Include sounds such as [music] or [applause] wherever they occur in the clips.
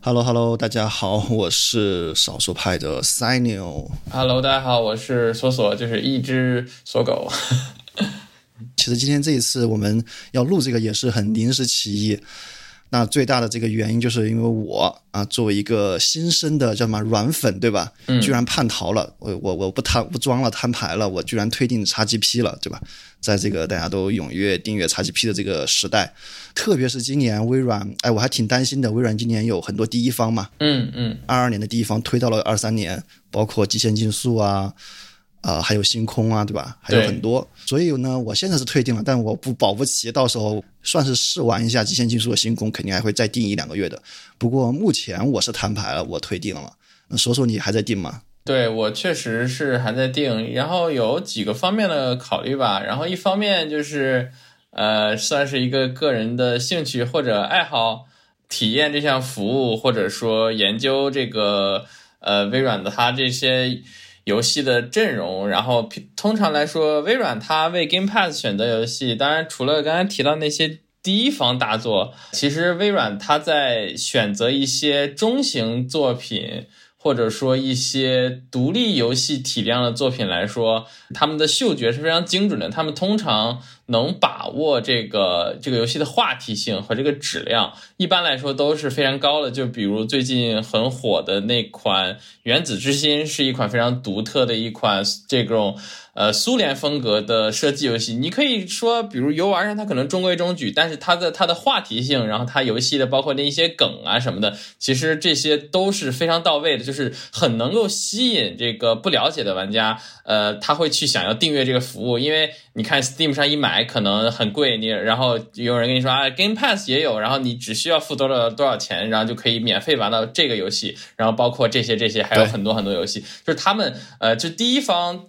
Hello Hello，大家好，我是少数派的 Sinio。Hello，大家好，我是索索，就是一只锁狗。[laughs] 其实今天这一次我们要录这个也是很临时起意。那最大的这个原因就是因为我啊，作为一个新生的叫什么软粉，对吧？嗯。居然叛逃了，我我我不摊不装了，摊牌了，我居然推定 XGP 了，对吧？在这个大家都踊跃订阅 XGP 的这个时代，特别是今年微软，哎，我还挺担心的。微软今年有很多第一方嘛，嗯嗯，二二年的第一方推到了二三年，包括极限竞速啊。啊，还有星空啊，对吧？还有很多，所以呢，我现在是退订了，但我不保不齐到时候算是试玩一下极限竞速的星空，肯定还会再订一两个月的。不过目前我是摊牌了，我退订了。那说说你还在订吗？对我确实是还在订，然后有几个方面的考虑吧。然后一方面就是呃，算是一个个人的兴趣或者爱好，体验这项服务，或者说研究这个呃微软的它这些。游戏的阵容，然后通常来说，微软它为 Game Pass 选择游戏，当然除了刚才提到那些第一方大作，其实微软它在选择一些中型作品。或者说一些独立游戏体量的作品来说，他们的嗅觉是非常精准的。他们通常能把握这个这个游戏的话题性和这个质量，一般来说都是非常高的。就比如最近很火的那款《原子之心》，是一款非常独特的一款这种。呃，苏联风格的射击游戏，你可以说，比如游玩上它可能中规中矩，但是它的它的话题性，然后它游戏的包括那一些梗啊什么的，其实这些都是非常到位的，就是很能够吸引这个不了解的玩家，呃，他会去想要订阅这个服务，因为你看 Steam 上一买可能很贵，你然后有人跟你说啊，Game Pass 也有，然后你只需要付多少多少钱，然后就可以免费玩到这个游戏，然后包括这些这些还有很多很多游戏，就是他们呃，就第一方。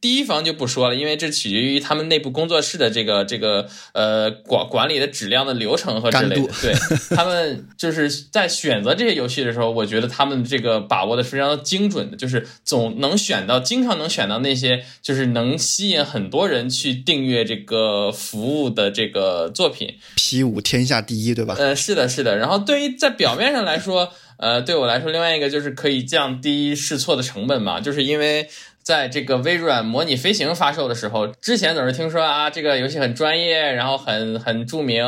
第一方就不说了，因为这取决于他们内部工作室的这个这个呃管管理的质量的流程和之类的。对他们就是在选择这些游戏的时候，我觉得他们这个把握的非常精准的，就是总能选到，经常能选到那些就是能吸引很多人去订阅这个服务的这个作品。P 五天下第一，对吧？呃，是的，是的。然后对于在表面上来说，呃，对我来说，另外一个就是可以降低试错的成本嘛，就是因为。在这个微软模拟飞行发售的时候，之前总是听说啊，这个游戏很专业，然后很很著名，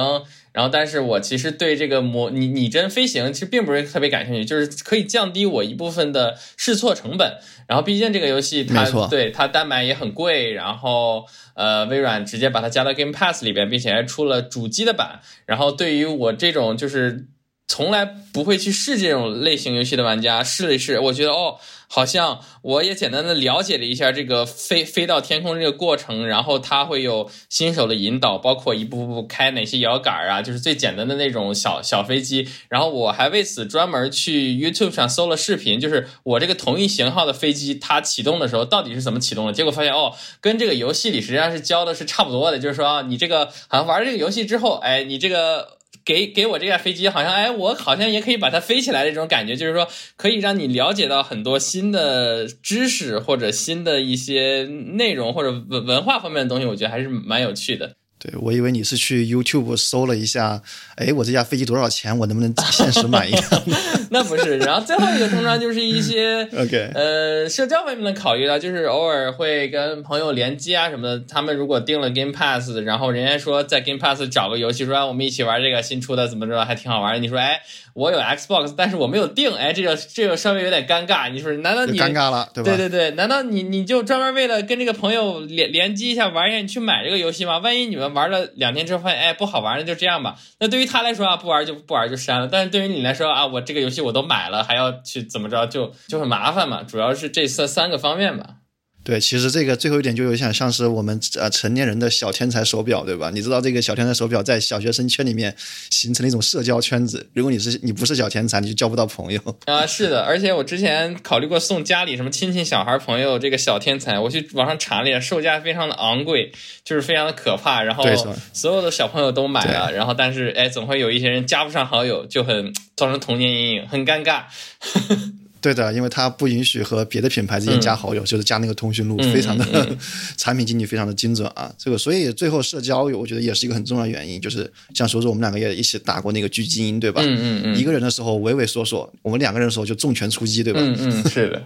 然后但是我其实对这个模拟拟真飞行其实并不是特别感兴趣，就是可以降低我一部分的试错成本。然后毕竟这个游戏它对它单买也很贵，然后呃，微软直接把它加到 Game Pass 里边，并且还出了主机的版。然后对于我这种就是从来不会去试这种类型游戏的玩家，试了一试，我觉得哦。好像我也简单的了解了一下这个飞飞到天空这个过程，然后它会有新手的引导，包括一步步开哪些摇杆啊，就是最简单的那种小小飞机。然后我还为此专门去 YouTube 上搜了视频，就是我这个同一型号的飞机它启动的时候到底是怎么启动的。结果发现哦，跟这个游戏里实际上是教的是差不多的，就是说啊，你这个好像玩这个游戏之后，哎，你这个。给给我这架飞机，好像哎，我好像也可以把它飞起来的这种感觉，就是说可以让你了解到很多新的知识或者新的一些内容或者文文化方面的东西，我觉得还是蛮有趣的。对，我以为你是去 YouTube 搜了一下，哎，我这架飞机多少钱？我能不能现实买一辆？[laughs] 那不是。然后最后一个通常就是一些 [laughs] OK，呃，社交方面的考虑了，就是偶尔会跟朋友联机啊什么的。他们如果订了 Game Pass，然后人家说在 Game Pass 找个游戏，说我们一起玩这个新出的，怎么着还挺好玩。你说，哎。我有 Xbox，但是我没有订，哎，这个这个稍微有点尴尬。你说，难道你尴尬了，对吧？对对对，难道你你就专门为了跟这个朋友联联机一下玩一下，你去买这个游戏吗？万一你们玩了两天之后发现，哎，不好玩，了就这样吧。那对于他来说啊，不玩就不玩就删了。但是对于你来说啊，我这个游戏我都买了，还要去怎么着，就就很麻烦嘛。主要是这三三个方面吧。对，其实这个最后一点就有点像是我们呃成年人的小天才手表，对吧？你知道这个小天才手表在小学生圈里面形成了一种社交圈子。如果你是你不是小天才，你就交不到朋友 [laughs] 啊。是的，而且我之前考虑过送家里什么亲戚、小孩、朋友这个小天才，我去网上查了一下，售价非常的昂贵，就是非常的可怕。然后所有的小朋友都买了，然后但是哎，总会有一些人加不上好友，就很造成童年阴影，很尴尬。[laughs] 对的，因为它不允许和别的品牌之间加好友，就是加那个通讯录，非常的 [laughs] 产品经理非常的精准啊。这个所以最后社交，我觉得也是一个很重要的原因，就是像说说我们两个也一起打过那个狙击音，对吧？嗯嗯嗯。一个人的时候畏畏缩缩，我们两个人的时候就重拳出击，对吧？嗯嗯，是的。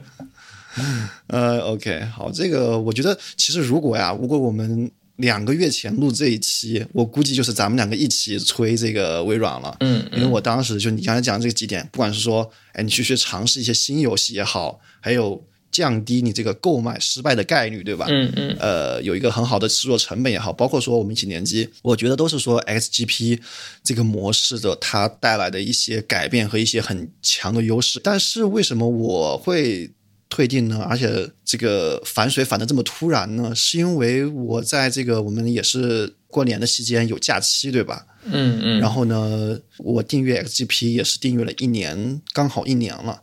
[laughs] 呃，OK，好，这个我觉得其实如果呀，如果我们。两个月前录这一期，我估计就是咱们两个一起吹这个微软了。嗯，因为我当时就你刚才讲的这个几点，不管是说，哎，你去去尝试一些新游戏也好，还有降低你这个购买失败的概率，对吧？嗯嗯。呃，有一个很好的制作成本也好，包括说我们一起联机，我觉得都是说 XGP 这个模式的它带来的一些改变和一些很强的优势。但是为什么我会？退订呢，而且这个反水反的这么突然呢，是因为我在这个我们也是过年的期间有假期，对吧？嗯嗯。然后呢，我订阅 XGP 也是订阅了一年，刚好一年了。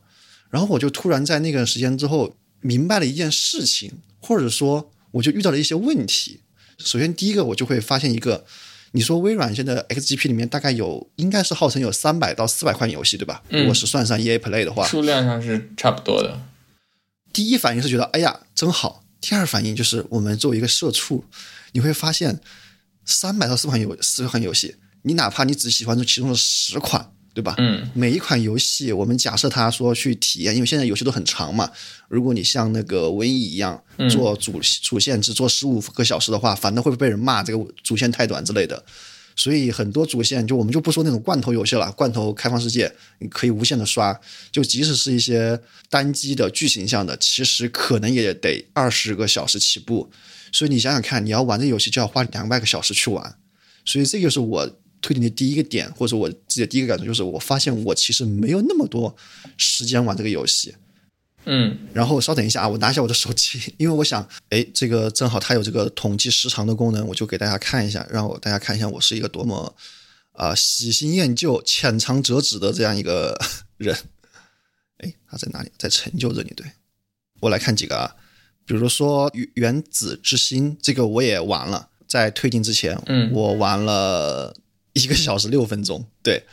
然后我就突然在那个时间之后明白了一件事情，或者说我就遇到了一些问题。首先第一个，我就会发现一个，你说微软现在 XGP 里面大概有应该是号称有三百到四百款游戏，对吧？如果是算上 EA Play 的话，数量上是差不多的。第一反应是觉得哎呀真好，第二反应就是我们作为一个社畜，你会发现三百到四款游四款游戏，你哪怕你只喜欢这其中的十款，对吧？嗯，每一款游戏我们假设他说去体验，因为现在游戏都很长嘛，如果你像那个瘟疫一样做主主线只做十五个小时的话，反正会被人骂这个主线太短之类的。所以很多主线就我们就不说那种罐头游戏了，罐头开放世界你可以无限的刷，就即使是一些单机的剧情向的，其实可能也得二十个小时起步。所以你想想看，你要玩这游戏就要花两百个小时去玩。所以这就是我推荐的第一个点，或者我自己第一个感受，就是我发现我其实没有那么多时间玩这个游戏。嗯，然后稍等一下啊，我拿一下我的手机，[laughs] 因为我想，哎，这个正好它有这个统计时长的功能，我就给大家看一下，让我大家看一下我是一个多么啊喜新厌旧、浅尝辄止的这样一个 [laughs] 人。哎，他在哪里？在成就这里。对，我来看几个啊，比如说《原子之心》，这个我也玩了，在退订之前，嗯，我玩了一个小时六分钟，对。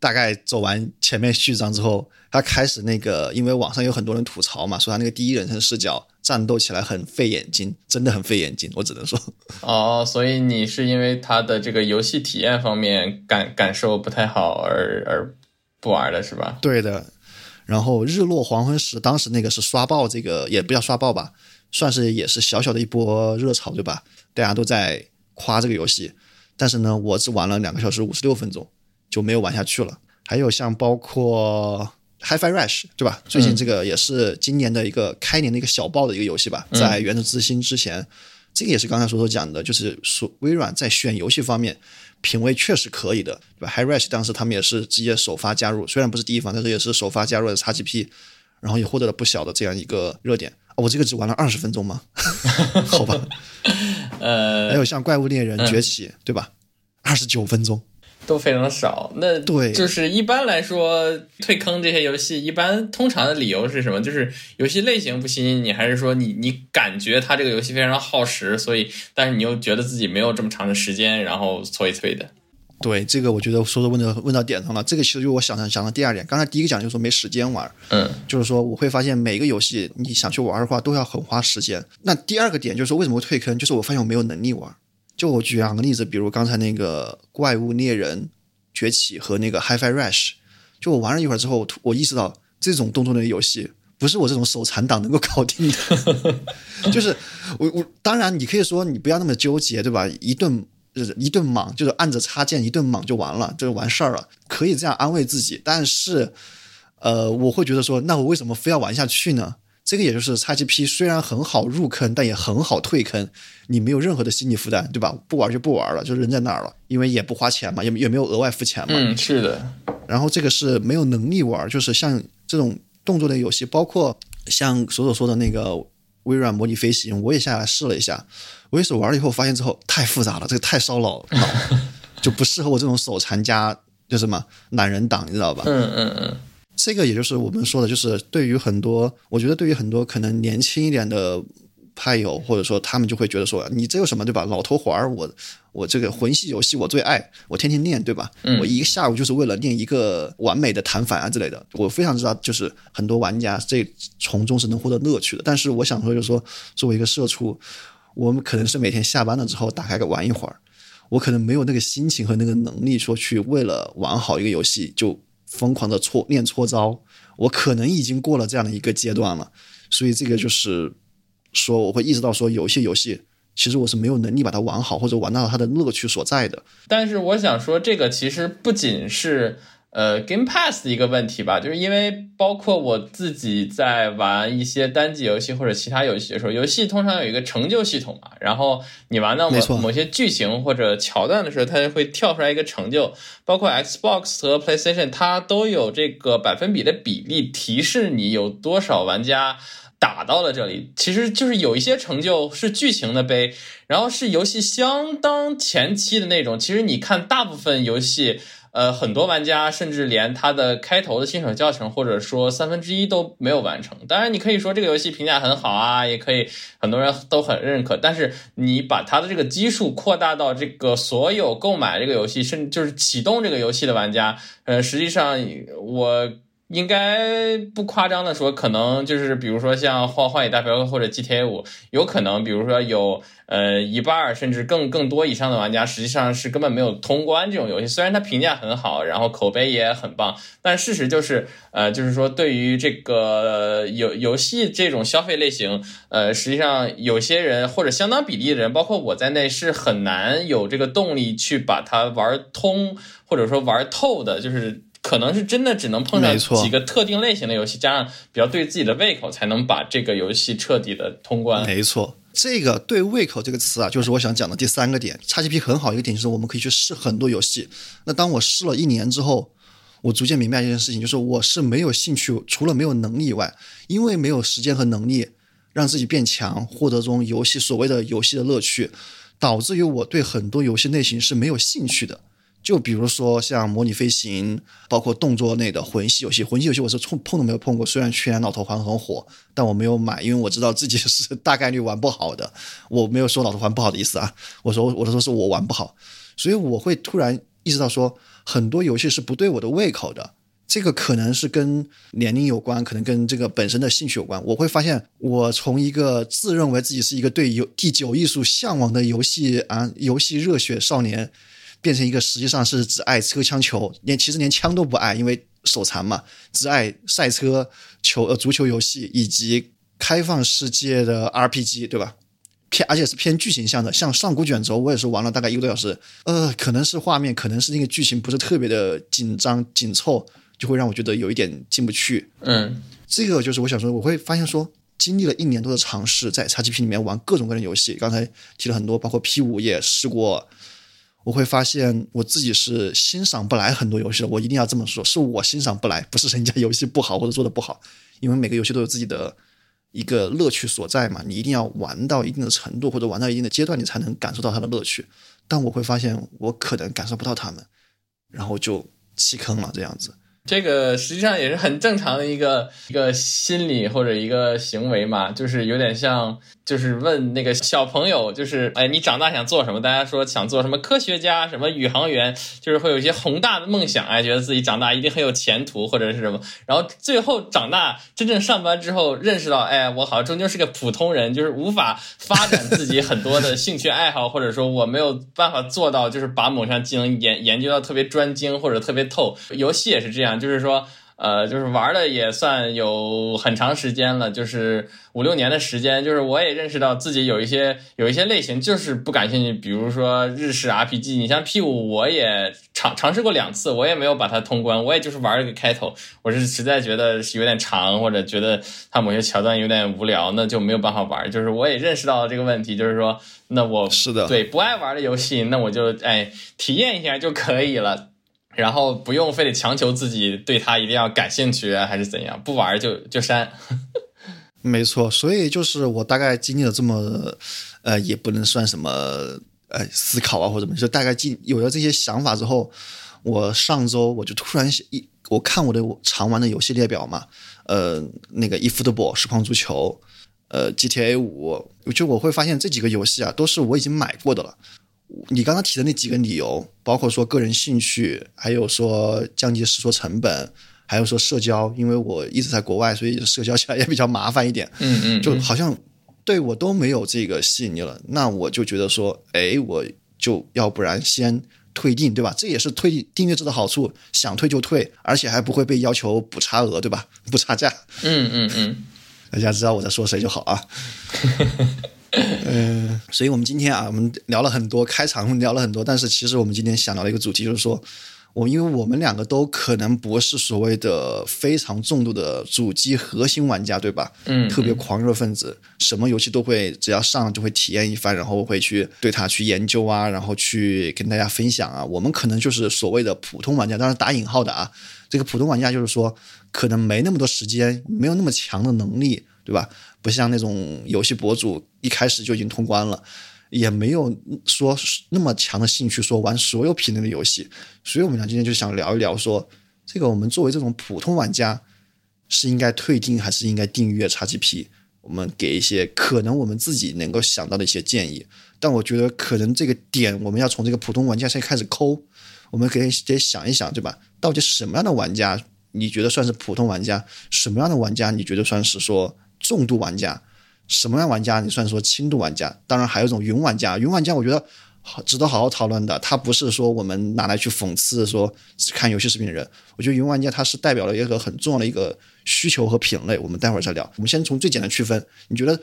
大概走完前面序章之后，他开始那个，因为网上有很多人吐槽嘛，说他那个第一人称视角战斗起来很费眼睛，真的很费眼睛，我只能说。哦，所以你是因为他的这个游戏体验方面感感受不太好而而不玩了是吧？对的。然后日落黄昏时，当时那个是刷爆这个，也不叫刷爆吧，算是也是小小的一波热潮，对吧？大家都在夸这个游戏，但是呢，我只玩了两个小时五十六分钟。就没有玩下去了。还有像包括 HiFi Rush，对吧？最近这个也是今年的一个开年的一个小爆的一个游戏吧。在《原子之心》之前，这个也是刚才所所讲的，就是说微软在选游戏方面品味确实可以的，对吧？HiFi Rush 当时他们也是直接首发加入，虽然不是第一方，但是也是首发加入的 XGP，然后也获得了不小的这样一个热点。我这个只玩了二十分钟吗？[laughs] 好吧。[laughs] 呃，还有像《怪物猎人崛起》，对吧？二十九分钟。都非常少，那对，就是一般来说退坑这些游戏，一般通常的理由是什么？就是游戏类型不吸引你，还是说你你感觉它这个游戏非常耗时，所以但是你又觉得自己没有这么长的时间，然后所以退的？对，这个我觉得说的问的问到点上了。这个其实就我想想想的第二点，刚才第一个讲就是说没时间玩，嗯，就是说我会发现每个游戏你想去玩的话都要很花时间。那第二个点就是说为什么会退坑，就是我发现我没有能力玩。就我举两个例子，比如刚才那个怪物猎人崛起和那个 HiFi Rush，就我玩了一会儿之后，我意识到这种动作类游戏不是我这种手残党能够搞定的。[laughs] 就是我我当然你可以说你不要那么纠结，对吧？一顿一顿莽，就是按着插件一顿莽就完了，就完事儿了，可以这样安慰自己。但是，呃，我会觉得说，那我为什么非要玩下去呢？这个也就是 XGP 虽然很好入坑，但也很好退坑，你没有任何的心理负担，对吧？不玩就不玩了，就扔在那儿了，因为也不花钱嘛，也也没有额外付钱嘛。嗯，是的。然后这个是没有能力玩，就是像这种动作类游戏，包括像所所说的那个微软模拟飞行，我也下来试了一下，我也是玩了以后发现之后太复杂了，这个太烧脑脑，[laughs] 就不适合我这种手残加就什么懒人党，你知道吧？嗯嗯嗯。这个也就是我们说的，就是对于很多，我觉得对于很多可能年轻一点的派友，或者说他们就会觉得说，你这有什么对吧？老头环儿，我我这个魂系游戏我最爱，我天天练对吧？我一个下午就是为了练一个完美的弹反啊之类的。我非常知道，就是很多玩家这从中是能获得乐趣的。但是我想说，就是说，作为一个社畜，我们可能是每天下班了之后打开个玩一会儿，我可能没有那个心情和那个能力说去为了玩好一个游戏就疯狂的搓练搓招。我可能已经过了这样的一个阶段了，所以这个就是说，我会意识到说，有些游戏其实我是没有能力把它玩好，或者玩到它的乐趣所在的。但是我想说，这个其实不仅是。呃，Game Pass 的一个问题吧，就是因为包括我自己在玩一些单机游戏或者其他游戏的时候，游戏通常有一个成就系统嘛，然后你玩到某某些剧情或者桥段的时候，它就会跳出来一个成就。包括 Xbox 和 PlayStation，它都有这个百分比的比例提示你有多少玩家打到了这里。其实就是有一些成就是剧情的呗，然后是游戏相当前期的那种。其实你看大部分游戏。呃，很多玩家甚至连它的开头的新手教程，或者说三分之一都没有完成。当然，你可以说这个游戏评价很好啊，也可以很多人都很认可。但是你把它的这个基数扩大到这个所有购买这个游戏，甚至就是启动这个游戏的玩家，呃，实际上我。应该不夸张的说，可能就是比如说像《荒荒野大镖客》或者《GTA 五》，有可能比如说有呃一半甚至更更多以上的玩家，实际上是根本没有通关这种游戏。虽然它评价很好，然后口碑也很棒，但事实就是呃就是说对于这个游游戏这种消费类型，呃实际上有些人或者相当比例的人，包括我在内，是很难有这个动力去把它玩通或者说玩透的，就是。可能是真的只能碰上几个特定类型的游戏，加上比较对自己的胃口，才能把这个游戏彻底的通关。没错，这个对胃口这个词啊，就是我想讲的第三个点。XGP 很好一个点就是我们可以去试很多游戏。那当我试了一年之后，我逐渐明白一件事情，就是我是没有兴趣，除了没有能力以外，因为没有时间和能力让自己变强，获得中游戏所谓的游戏的乐趣，导致于我对很多游戏类型是没有兴趣的。就比如说像模拟飞行，包括动作类的魂系游戏，魂系游戏我是碰碰都没有碰过。虽然去年老头环很火，但我没有买，因为我知道自己是 [laughs] 大概率玩不好的。我没有说老头环不好的意思啊，我说我都说是我玩不好，所以我会突然意识到说，很多游戏是不对我的胃口的。这个可能是跟年龄有关，可能跟这个本身的兴趣有关。我会发现，我从一个自认为自己是一个对游第九艺术向往的游戏啊游戏热血少年。变成一个实际上是只爱车枪球，连其实连枪都不爱，因为手残嘛，只爱赛车、球呃足球游戏以及开放世界的 RPG，对吧？偏而且是偏剧情向的，像上古卷轴，我也是玩了大概一个多小时，呃，可能是画面，可能是那个剧情不是特别的紧张紧凑，就会让我觉得有一点进不去。嗯，这个就是我想说，我会发现说，经历了一年多的尝试，在 XGP 里面玩各种各样的游戏，刚才提了很多，包括 P 五也试过。我会发现我自己是欣赏不来很多游戏的，我一定要这么说，是我欣赏不来，不是人家游戏不好或者做的不好，因为每个游戏都有自己的一个乐趣所在嘛，你一定要玩到一定的程度或者玩到一定的阶段，你才能感受到它的乐趣。但我会发现我可能感受不到他们，然后就弃坑了这样子。这个实际上也是很正常的一个一个心理或者一个行为嘛，就是有点像。就是问那个小朋友，就是哎，你长大想做什么？大家说想做什么科学家，什么宇航员，就是会有一些宏大的梦想，哎，觉得自己长大一定很有前途或者是什么。然后最后长大真正上班之后，认识到，哎，我好像终究是个普通人，就是无法发展自己很多的兴趣爱好，或者说我没有办法做到，就是把某项技能研研究到特别专精或者特别透。游戏也是这样，就是说。呃，就是玩的也算有很长时间了，就是五六年的时间。就是我也认识到自己有一些有一些类型就是不感兴趣，比如说日式 RPG。你像 P 五，我也尝尝试过两次，我也没有把它通关。我也就是玩了个开头，我是实在觉得是有点长，或者觉得它某些桥段有点无聊，那就没有办法玩。就是我也认识到了这个问题，就是说，那我是的，对不爱玩的游戏，那我就哎体验一下就可以了。然后不用非得强求自己对他一定要感兴趣还是怎样，不玩就就删。[laughs] 没错，所以就是我大概经历了这么，呃，也不能算什么呃思考啊或者什么，就大概经有了这些想法之后，我上周我就突然一我看我的常玩的游戏列表嘛，呃，那个 eFootball 实况足球，呃，GTA 五，就我会发现这几个游戏啊，都是我已经买过的了。你刚刚提的那几个理由，包括说个人兴趣，还有说降低试错成本，还有说社交，因为我一直在国外，所以社交起来也比较麻烦一点。[laughs] 嗯嗯，就好像对我都没有这个吸引力了，那我就觉得说，哎，我就要不然先退订，对吧？这也是退订阅制的好处，想退就退，而且还不会被要求补差额，对吧？[laughs] 补差价。嗯嗯嗯，大家知道我在说谁就好啊。[laughs] 嗯，[laughs] 所以我们今天啊，我们聊了很多，开场聊了很多，但是其实我们今天想到的一个主题，就是说，我因为我们两个都可能不是所谓的非常重度的主机核心玩家，对吧？嗯，特别狂热分子，什么游戏都会，只要上就会体验一番，然后会去对它去研究啊，然后去跟大家分享啊。我们可能就是所谓的普通玩家，当然打引号的啊，这个普通玩家就是说，可能没那么多时间，没有那么强的能力，对吧？不像那种游戏博主一开始就已经通关了，也没有说那么强的兴趣说玩所有品类的游戏，所以我们俩今天就想聊一聊，说这个我们作为这种普通玩家是应该退订还是应该订阅 XGP？我们给一些可能我们自己能够想到的一些建议，但我觉得可能这个点我们要从这个普通玩家先开始抠，我们可以得想一想，对吧？到底什么样的玩家你觉得算是普通玩家？什么样的玩家你觉得算是说？重度玩家，什么样玩家你算说轻度玩家？当然还有一种云玩家，云玩家我觉得好值得好好讨论的。他不是说我们拿来去讽刺说看游戏视频的人。我觉得云玩家他是代表了一个很重要的一个需求和品类。我们待会儿再聊。我们先从最简单区分，你觉得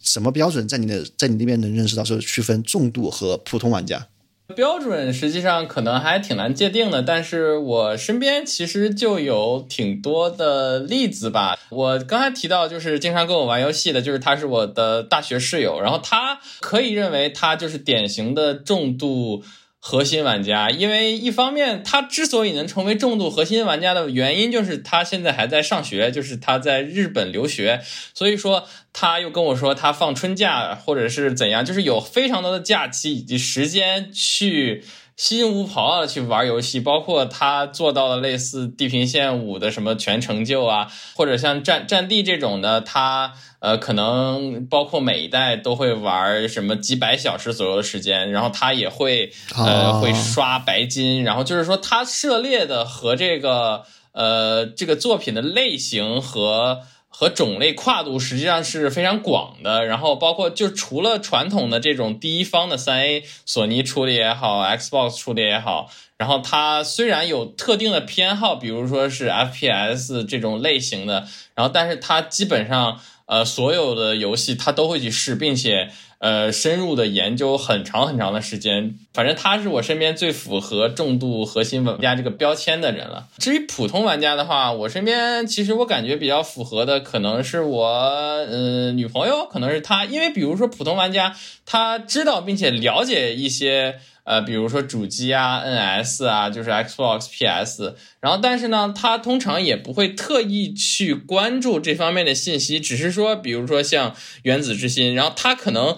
什么标准在你的在你那边能认识到是区分重度和普通玩家？标准实际上可能还挺难界定的，但是我身边其实就有挺多的例子吧。我刚才提到就是经常跟我玩游戏的，就是他是我的大学室友，然后他可以认为他就是典型的重度。核心玩家，因为一方面他之所以能成为重度核心玩家的原因，就是他现在还在上学，就是他在日本留学，所以说他又跟我说他放春假或者是怎样，就是有非常多的假期以及时间去心无旁骛的去玩游戏，包括他做到了类似《地平线五》的什么全成就啊，或者像战战地这种的，他。呃，可能包括每一代都会玩什么几百小时左右的时间，然后他也会呃会刷白金，然后就是说他涉猎的和这个呃这个作品的类型和和种类跨度实际上是非常广的，然后包括就除了传统的这种第一方的三 A，索尼出的也好，Xbox 出的也好，然后它虽然有特定的偏好，比如说是 FPS 这种类型的，然后但是它基本上。呃，所有的游戏它都会去试，并且呃深入的研究很长很长的时间。反正他是我身边最符合重度核心玩家这个标签的人了。至于普通玩家的话，我身边其实我感觉比较符合的可能是我嗯女朋友，可能是她，因为比如说普通玩家，他知道并且了解一些。呃，比如说主机啊，NS 啊，就是 Xbox、PS，然后但是呢，它通常也不会特意去关注这方面的信息，只是说，比如说像《原子之心》，然后它可能。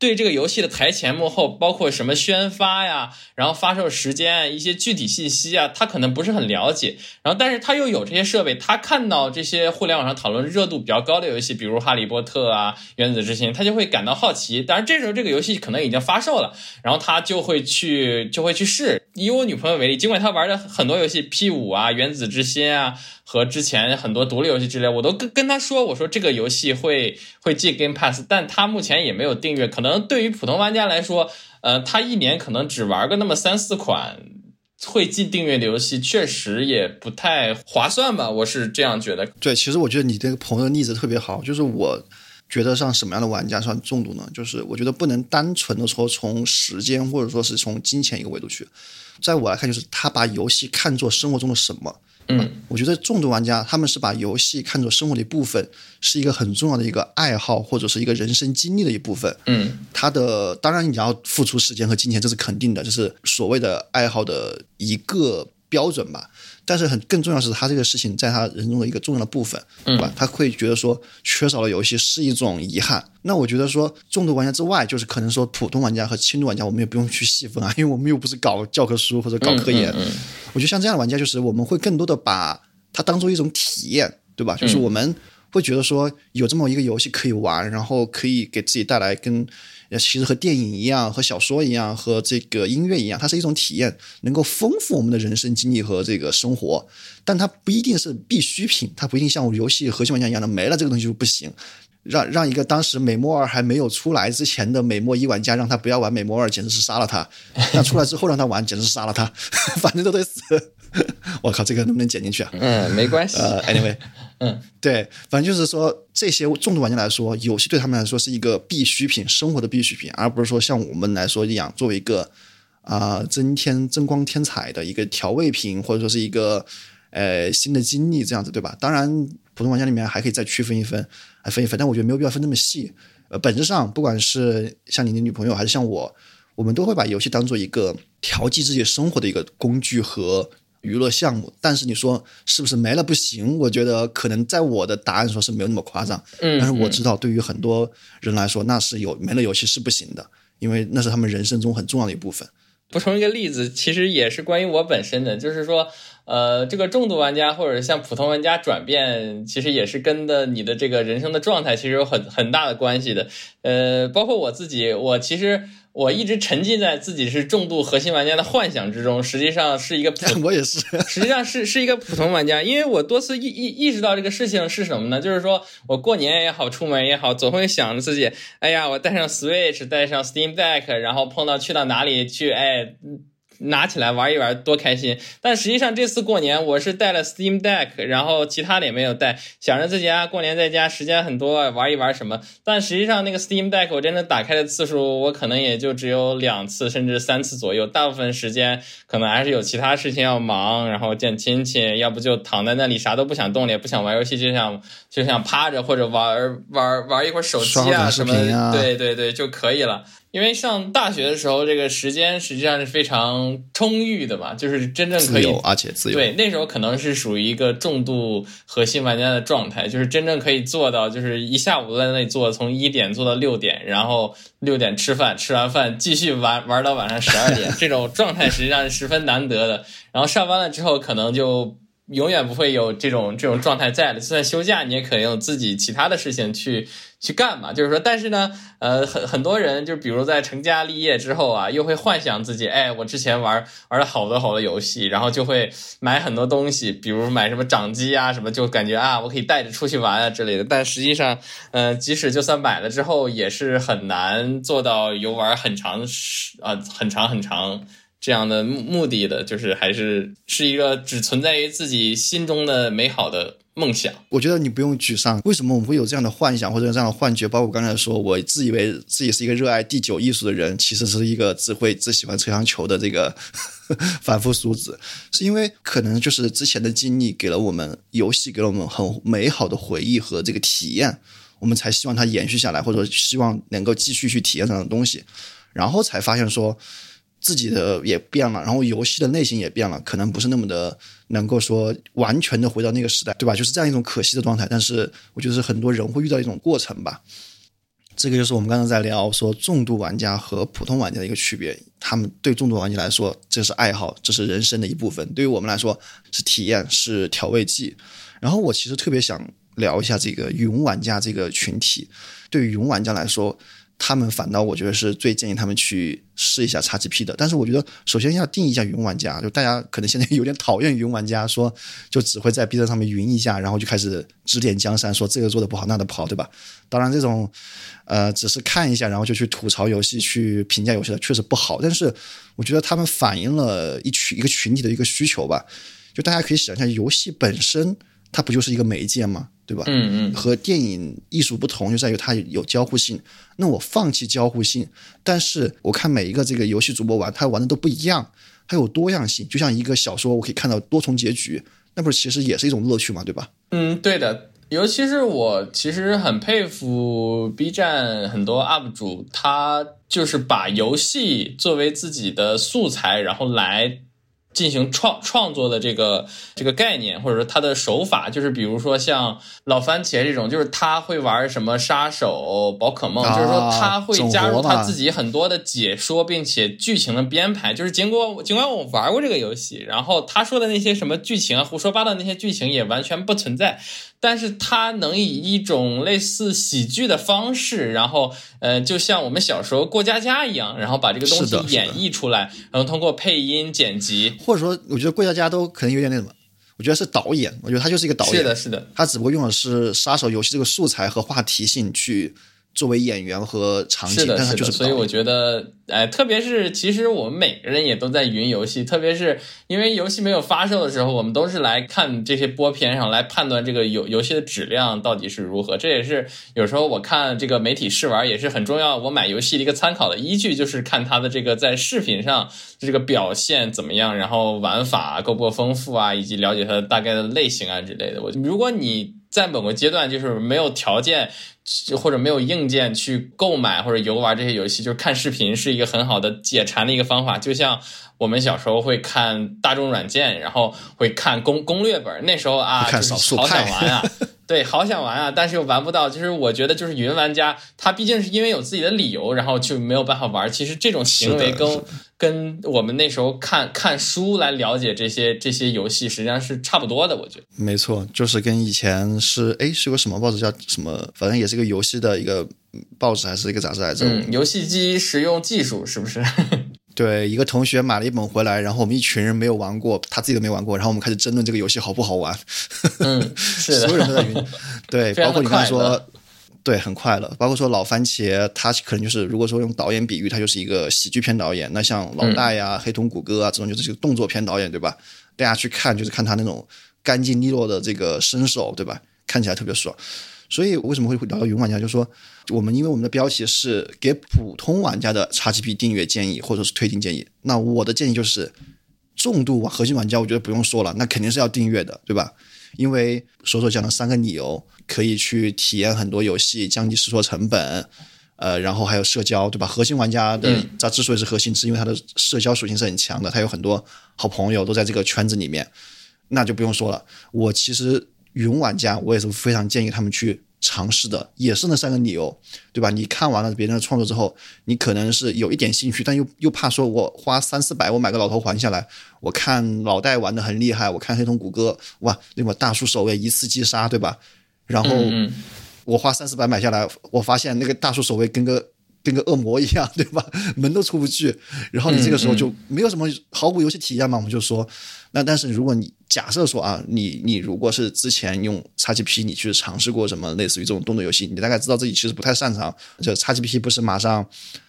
对这个游戏的台前幕后，包括什么宣发呀，然后发售时间一些具体信息啊，他可能不是很了解。然后，但是他又有这些设备，他看到这些互联网上讨论热度比较高的游戏，比如《哈利波特》啊，《原子之心》，他就会感到好奇。当然，这时候这个游戏可能已经发售了，然后他就会去就会去试。以我女朋友为例，尽管她玩的很多游戏，P 五啊，《原子之心》啊。和之前很多独立游戏之类，我都跟跟她说，我说这个游戏会会进 Game Pass，但她目前也没有订阅。可能对于普通玩家来说，呃，他一年可能只玩个那么三四款会进订阅的游戏，确实也不太划算吧？我是这样觉得。对，其实我觉得你这个朋友例子特别好，就是我觉得像什么样的玩家算重度呢？就是我觉得不能单纯的说从时间或者说是从金钱一个维度去，在我来看，就是他把游戏看作生活中的什么。嗯，我觉得重度玩家他们是把游戏看作生活的一部分，是一个很重要的一个爱好或者是一个人生经历的一部分。嗯，他的当然你要付出时间和金钱，这是肯定的，这是所谓的爱好的一个标准吧。但是很更重要是他这个事情在他人生中的一个重要的部分，对吧？他会觉得说缺少了游戏是一种遗憾。那我觉得说重度玩家之外，就是可能说普通玩家和轻度玩家，我们也不用去细分啊，因为我们又不是搞教科书或者搞科研。我觉得像这样的玩家，就是我们会更多的把它当做一种体验，对吧？就是我们会觉得说有这么一个游戏可以玩，然后可以给自己带来跟其实和电影一样、和小说一样、和这个音乐一样，它是一种体验，能够丰富我们的人生经历和这个生活。但它不一定是必需品，它不一定像游戏核心玩家一样的没了这个东西就不行。让让一个当时美墨二还没有出来之前的美墨一玩家让他不要玩美墨二，简直是杀了他。那出来之后让他玩，[laughs] 简直是杀了他，[laughs] 反正都得死。[laughs] 我靠，这个能不能剪进去啊？嗯，没关系。呃，anyway，嗯，对，反正就是说，这些重度玩家来说，游戏对他们来说是一个必需品，生活的必需品，而不是说像我们来说一样，作为一个啊增添增光添彩的一个调味品，或者说是一个呃新的经历这样子，对吧？当然，普通玩家里面还可以再区分一分，分一分，但我觉得没有必要分那么细。呃，本质上，不管是像你的女朋友，还是像我，我们都会把游戏当做一个调剂自己生活的一个工具和。娱乐项目，但是你说是不是没了不行？我觉得可能在我的答案说是没有那么夸张，嗯，但是我知道对于很多人来说，那是有没了游戏是不行的，因为那是他们人生中很重要的一部分。补充一个例子，其实也是关于我本身的，就是说，呃，这个重度玩家或者像普通玩家转变，其实也是跟的你的这个人生的状态其实有很很大的关系的。呃，包括我自己，我其实。我一直沉浸在自己是重度核心玩家的幻想之中，实际上是一个 [laughs] 我也是，实际上是是一个普通玩家。因为我多次意意意识到这个事情是什么呢？就是说我过年也好，出门也好，总会想着自己，哎呀，我带上 Switch，带上 Steam Deck，然后碰到去到哪里去，哎。拿起来玩一玩多开心！但实际上这次过年我是带了 Steam Deck，然后其他的也没有带，想着自己啊过年在家时间很多，玩一玩什么。但实际上那个 Steam Deck 我真的打开的次数，我可能也就只有两次甚至三次左右，大部分时间可能还是有其他事情要忙，然后见亲戚，要不就躺在那里啥都不想动，也不想玩游戏，就想就想趴着或者玩玩玩一会儿手机啊什么，对对对就可以了。因为上大学的时候，这个时间实际上是非常充裕的嘛，就是真正可以，而且自由。对，那时候可能是属于一个重度核心玩家的状态，就是真正可以做到，就是一下午都在那里做，从一点做到六点，然后六点吃饭，吃完饭继续玩玩到晚上十二点，这种状态实际上是十分难得的。然后上班了之后，可能就。永远不会有这种这种状态在的。就算休假，你也可以有自己其他的事情去去干嘛。就是说，但是呢，呃，很很多人就比如在成家立业之后啊，又会幻想自己，哎，我之前玩玩了好多好多游戏，然后就会买很多东西，比如买什么掌机啊什么，就感觉啊，我可以带着出去玩啊之类的。但实际上，呃，即使就算买了之后，也是很难做到游玩很长时啊，很长很长。这样的目的的，就是还是是一个只存在于自己心中的美好的梦想。我觉得你不用沮丧。为什么我们会有这样的幻想或者这样的幻觉？包括我刚才说，我自以为自己是一个热爱第九艺术的人，其实是一个只会只喜欢车厢球的这个 [laughs] 反复数子，是因为可能就是之前的经历给了我们游戏给了我们很美好的回忆和这个体验，我们才希望它延续下来，或者希望能够继续去体验这样的东西，然后才发现说。自己的也变了，然后游戏的类型也变了，可能不是那么的能够说完全的回到那个时代，对吧？就是这样一种可惜的状态。但是我觉得是很多人会遇到一种过程吧。这个就是我们刚才在聊说重度玩家和普通玩家的一个区别。他们对重度玩家来说，这是爱好，这是人生的一部分；对于我们来说，是体验，是调味剂。然后我其实特别想聊一下这个云玩家这个群体。对于云玩家来说。他们反倒我觉得是最建议他们去试一下 XGP 的，但是我觉得首先要定义一下云玩家，就大家可能现在有点讨厌云玩家，说就只会在 B 站上面云一下，然后就开始指点江山，说这个做的不好，那的不好，对吧？当然这种呃只是看一下，然后就去吐槽游戏、去评价游戏的，确实不好。但是我觉得他们反映了一群一个群体的一个需求吧，就大家可以想象，游戏本身它不就是一个媒介吗？对吧？嗯嗯，和电影艺术不同，就在于它有交互性。那我放弃交互性，但是我看每一个这个游戏主播玩，他玩的都不一样，它有多样性。就像一个小说，我可以看到多重结局，那不是其实也是一种乐趣嘛？对吧？嗯，对的。尤其是我其实很佩服 B 站很多 UP 主，他就是把游戏作为自己的素材，然后来。进行创创作的这个这个概念，或者说他的手法，就是比如说像老番茄这种，就是他会玩什么杀手、宝可梦，就是说他会加入他自己很多的解说，并且剧情的编排。就是尽管尽管我玩过这个游戏，然后他说的那些什么剧情啊，胡说八道那些剧情也完全不存在。但是它能以一种类似喜剧的方式，然后呃，就像我们小时候过家家一样，然后把这个东西演绎出来，然后通过配音剪辑，或者说，我觉得过家家都可能有点那什么。我觉得是导演，我觉得他就是一个导演，是的，是的，他只不过用的是杀手游戏这个素材和话题性去。作为演员和场景，但是就是，所以我觉得，哎，特别是其实我们每个人也都在云游戏，特别是因为游戏没有发售的时候，我们都是来看这些播片上来判断这个游游戏的质量到底是如何。这也是有时候我看这个媒体试玩也是很重要，我买游戏的一个参考的依据，就是看它的这个在视频上这个表现怎么样，然后玩法够不够丰富啊，以及了解它的大概的类型啊之类的。我如果你在某个阶段就是没有条件。或者没有硬件去购买或者游玩这些游戏，就是看视频是一个很好的解馋的一个方法。就像我们小时候会看大众软件，然后会看攻攻略本，那时候啊，就是好想玩啊。[laughs] 对，好想玩啊，但是又玩不到。就是我觉得，就是云玩家，他毕竟是因为有自己的理由，然后就没有办法玩。其实这种行为跟跟我们那时候看看书来了解这些这些游戏，实际上是差不多的。我觉得没错，就是跟以前是哎是个什么报纸叫什么，反正也是个游戏的一个报纸还是一个杂志来着？嗯，游戏机实用技术是不是？对，一个同学买了一本回来，然后我们一群人没有玩过，他自己都没玩过，然后我们开始争论这个游戏好不好玩。嗯，[laughs] 是所有人都在云。对，[laughs] 包括你刚才说，对，很快乐。包括说老番茄，他可能就是，如果说用导演比喻，他就是一个喜剧片导演。那像老大呀、黑瞳谷歌啊这种，就是个动作片导演，对吧？大家去看，就是看他那种干净利落的这个身手，对吧？看起来特别爽。所以为什么会聊到云玩家？就是说，我们因为我们的标题是给普通玩家的 XGP 订阅建议或者是推进建议。那我的建议就是，重度核心玩家，我觉得不用说了，那肯定是要订阅的，对吧？因为所所讲的三个理由，可以去体验很多游戏，降低试错成本，呃，然后还有社交，对吧？核心玩家的他之所以是核心，是因为他的社交属性是很强的，他有很多好朋友都在这个圈子里面，那就不用说了。我其实。云玩家，我也是非常建议他们去尝试的，也是那三个理由，对吧？你看完了别人的创作之后，你可能是有一点兴趣，但又又怕说，我花三四百，我买个老头环下来，我看老戴玩的很厉害，我看黑瞳谷歌，哇，那么大叔守卫一次击杀，对吧？然后我花三四百买下来，我发现那个大叔守卫跟个跟个恶魔一样，[laughs] 对吧？门都出不去，然后你这个时候就没有什么毫无游戏体验嘛？我们就说，那但是如果你假设说啊，你你如果是之前用 XGP，你去尝试过什么类似于这种动作游戏，你大概知道自己其实不太擅长。这 XGP 不是马上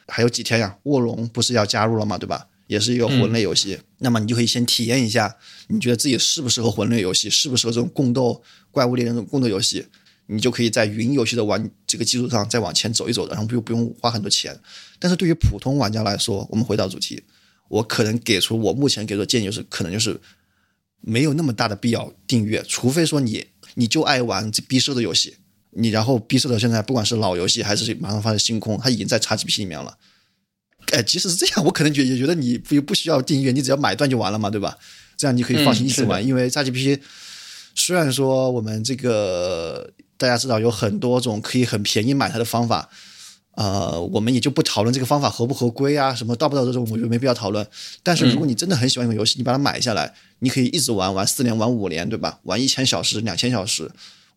还有几天呀？卧龙不是要加入了嘛？对吧？也是一个魂类游戏，那么你就可以先体验一下，你觉得自己适不适合魂类游戏，适不适合这种共斗怪物猎人这种共斗游戏，你就可以在云游戏的玩这个基础上再往前走一走，然后不用不用花很多钱。但是对于普通玩家来说，我们回到主题，我可能给出我目前给出的建议就是，可能就是。没有那么大的必要订阅，除非说你你就爱玩这逼社的游戏，你然后逼社的现在不管是老游戏还是马上发的星空，它已经在 XGP 里面了。哎，即使是这样，我可能觉也觉得你不不需要订阅，你只要买断就完了嘛，对吧？这样你可以放心一直玩，因为 XGP 虽然说我们这个大家知道有很多种可以很便宜买它的方法。呃，我们也就不讨论这个方法合不合规啊，什么到不到这种，我觉得没必要讨论。但是如果你真的很喜欢一个游戏，你把它买下来，你可以一直玩，玩四年，玩五年，对吧？玩一千小时、两千小时，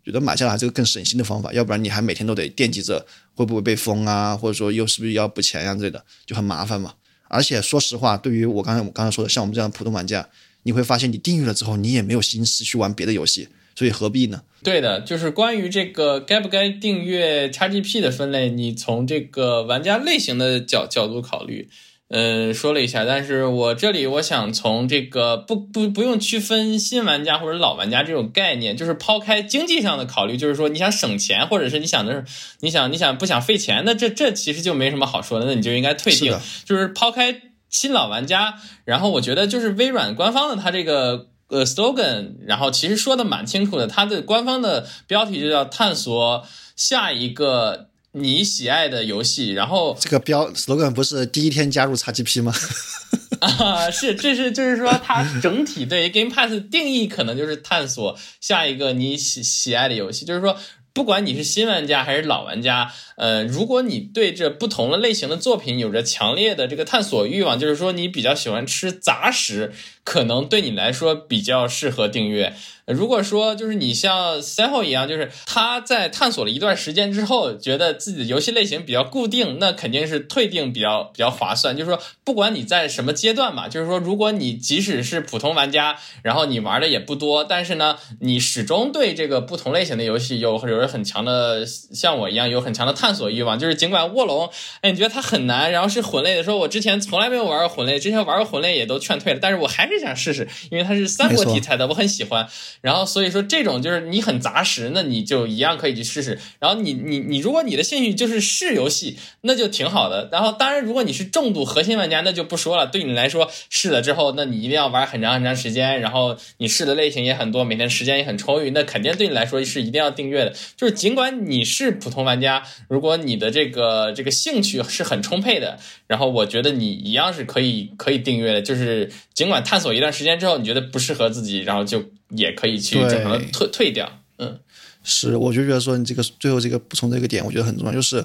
觉得买下来这个更省心的方法。要不然你还每天都得惦记着会不会被封啊，或者说又是不是要补钱呀之类的，就很麻烦嘛。而且说实话，对于我刚才我刚才说的，像我们这样普通玩家，你会发现你订阅了之后，你也没有心思去玩别的游戏。所以何必呢？对的，就是关于这个该不该订阅 XGP 的分类，你从这个玩家类型的角角度考虑，嗯，说了一下。但是我这里我想从这个不不不用区分新玩家或者老玩家这种概念，就是抛开经济上的考虑，就是说你想省钱，或者是你想的是你想你想不想费钱，那这这其实就没什么好说的，那你就应该退订。就是抛开新老玩家，然后我觉得就是微软官方的它这个。呃，slogan，然后其实说的蛮清楚的，它的官方的标题就叫探索下一个你喜爱的游戏。然后这个标 slogan 不是第一天加入 XGP 吗？[laughs] 啊，是，这是就是说它整体对于 Game Pass 定义可能就是探索下一个你喜喜爱的游戏，就是说。不管你是新玩家还是老玩家，呃，如果你对这不同的类型的作品有着强烈的这个探索欲望，就是说你比较喜欢吃杂食，可能对你来说比较适合订阅。如果说就是你像 Seho 一样，就是他在探索了一段时间之后，觉得自己的游戏类型比较固定，那肯定是退订比较比较划算。就是说，不管你在什么阶段嘛，就是说，如果你即使是普通玩家，然后你玩的也不多，但是呢，你始终对这个不同类型的游戏有有着很强的，像我一样有很强的探索欲望。就是尽管卧龙，哎，你觉得它很难，然后是魂类的，说我之前从来没有玩过魂类，之前玩过魂类也都劝退了，但是我还是想试试，因为它是三国题材的，我很喜欢。然后，所以说这种就是你很杂食，那你就一样可以去试试。然后你你你，如果你的兴趣就是试游戏，那就挺好的。然后，当然，如果你是重度核心玩家，那就不说了。对你来说，试了之后，那你一定要玩很长很长时间。然后你试的类型也很多，每天时间也很充裕，那肯定对你来说是一定要订阅的。就是尽管你是普通玩家，如果你的这个这个兴趣是很充沛的，然后我觉得你一样是可以可以订阅的。就是尽管探索一段时间之后，你觉得不适合自己，然后就。也可以去正常的退退掉，嗯，是，我就觉得说你这个最后这个补充这个点，我觉得很重要，就是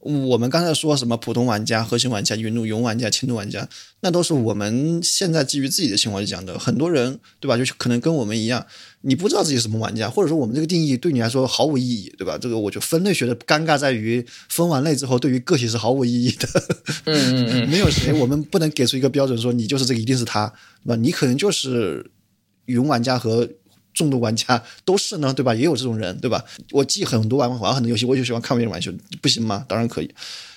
我们刚才说什么普通玩家、核心玩家、云路云玩家、轻度玩家，那都是我们现在基于自己的情况去讲的。很多人对吧，就是可能跟我们一样，你不知道自己是什么玩家，或者说我们这个定义对你来说毫无意义，对吧？这个我就分类学的尴尬在于分完类之后，对于个体是毫无意义的。嗯嗯嗯，没有谁，我们不能给出一个标准说你就是这个，一定是他，对吧？你可能就是云玩家和重度玩家都是呢，对吧？也有这种人，对吧？我记很多玩玩很多游戏，我就喜欢看别人玩球，不行吗？当然可以。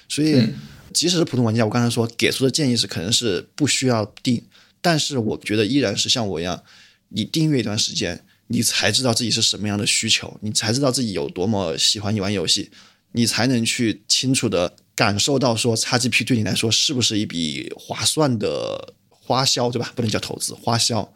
所以，即使是普通玩家，我刚才说给出的建议是，可能是不需要定，但是我觉得依然是像我一样，你订阅一段时间，你才知道自己是什么样的需求，你才知道自己有多么喜欢玩游戏，你才能去清楚的感受到说叉 GP 对你来说是不是一笔划算的花销，对吧？不能叫投资，花销。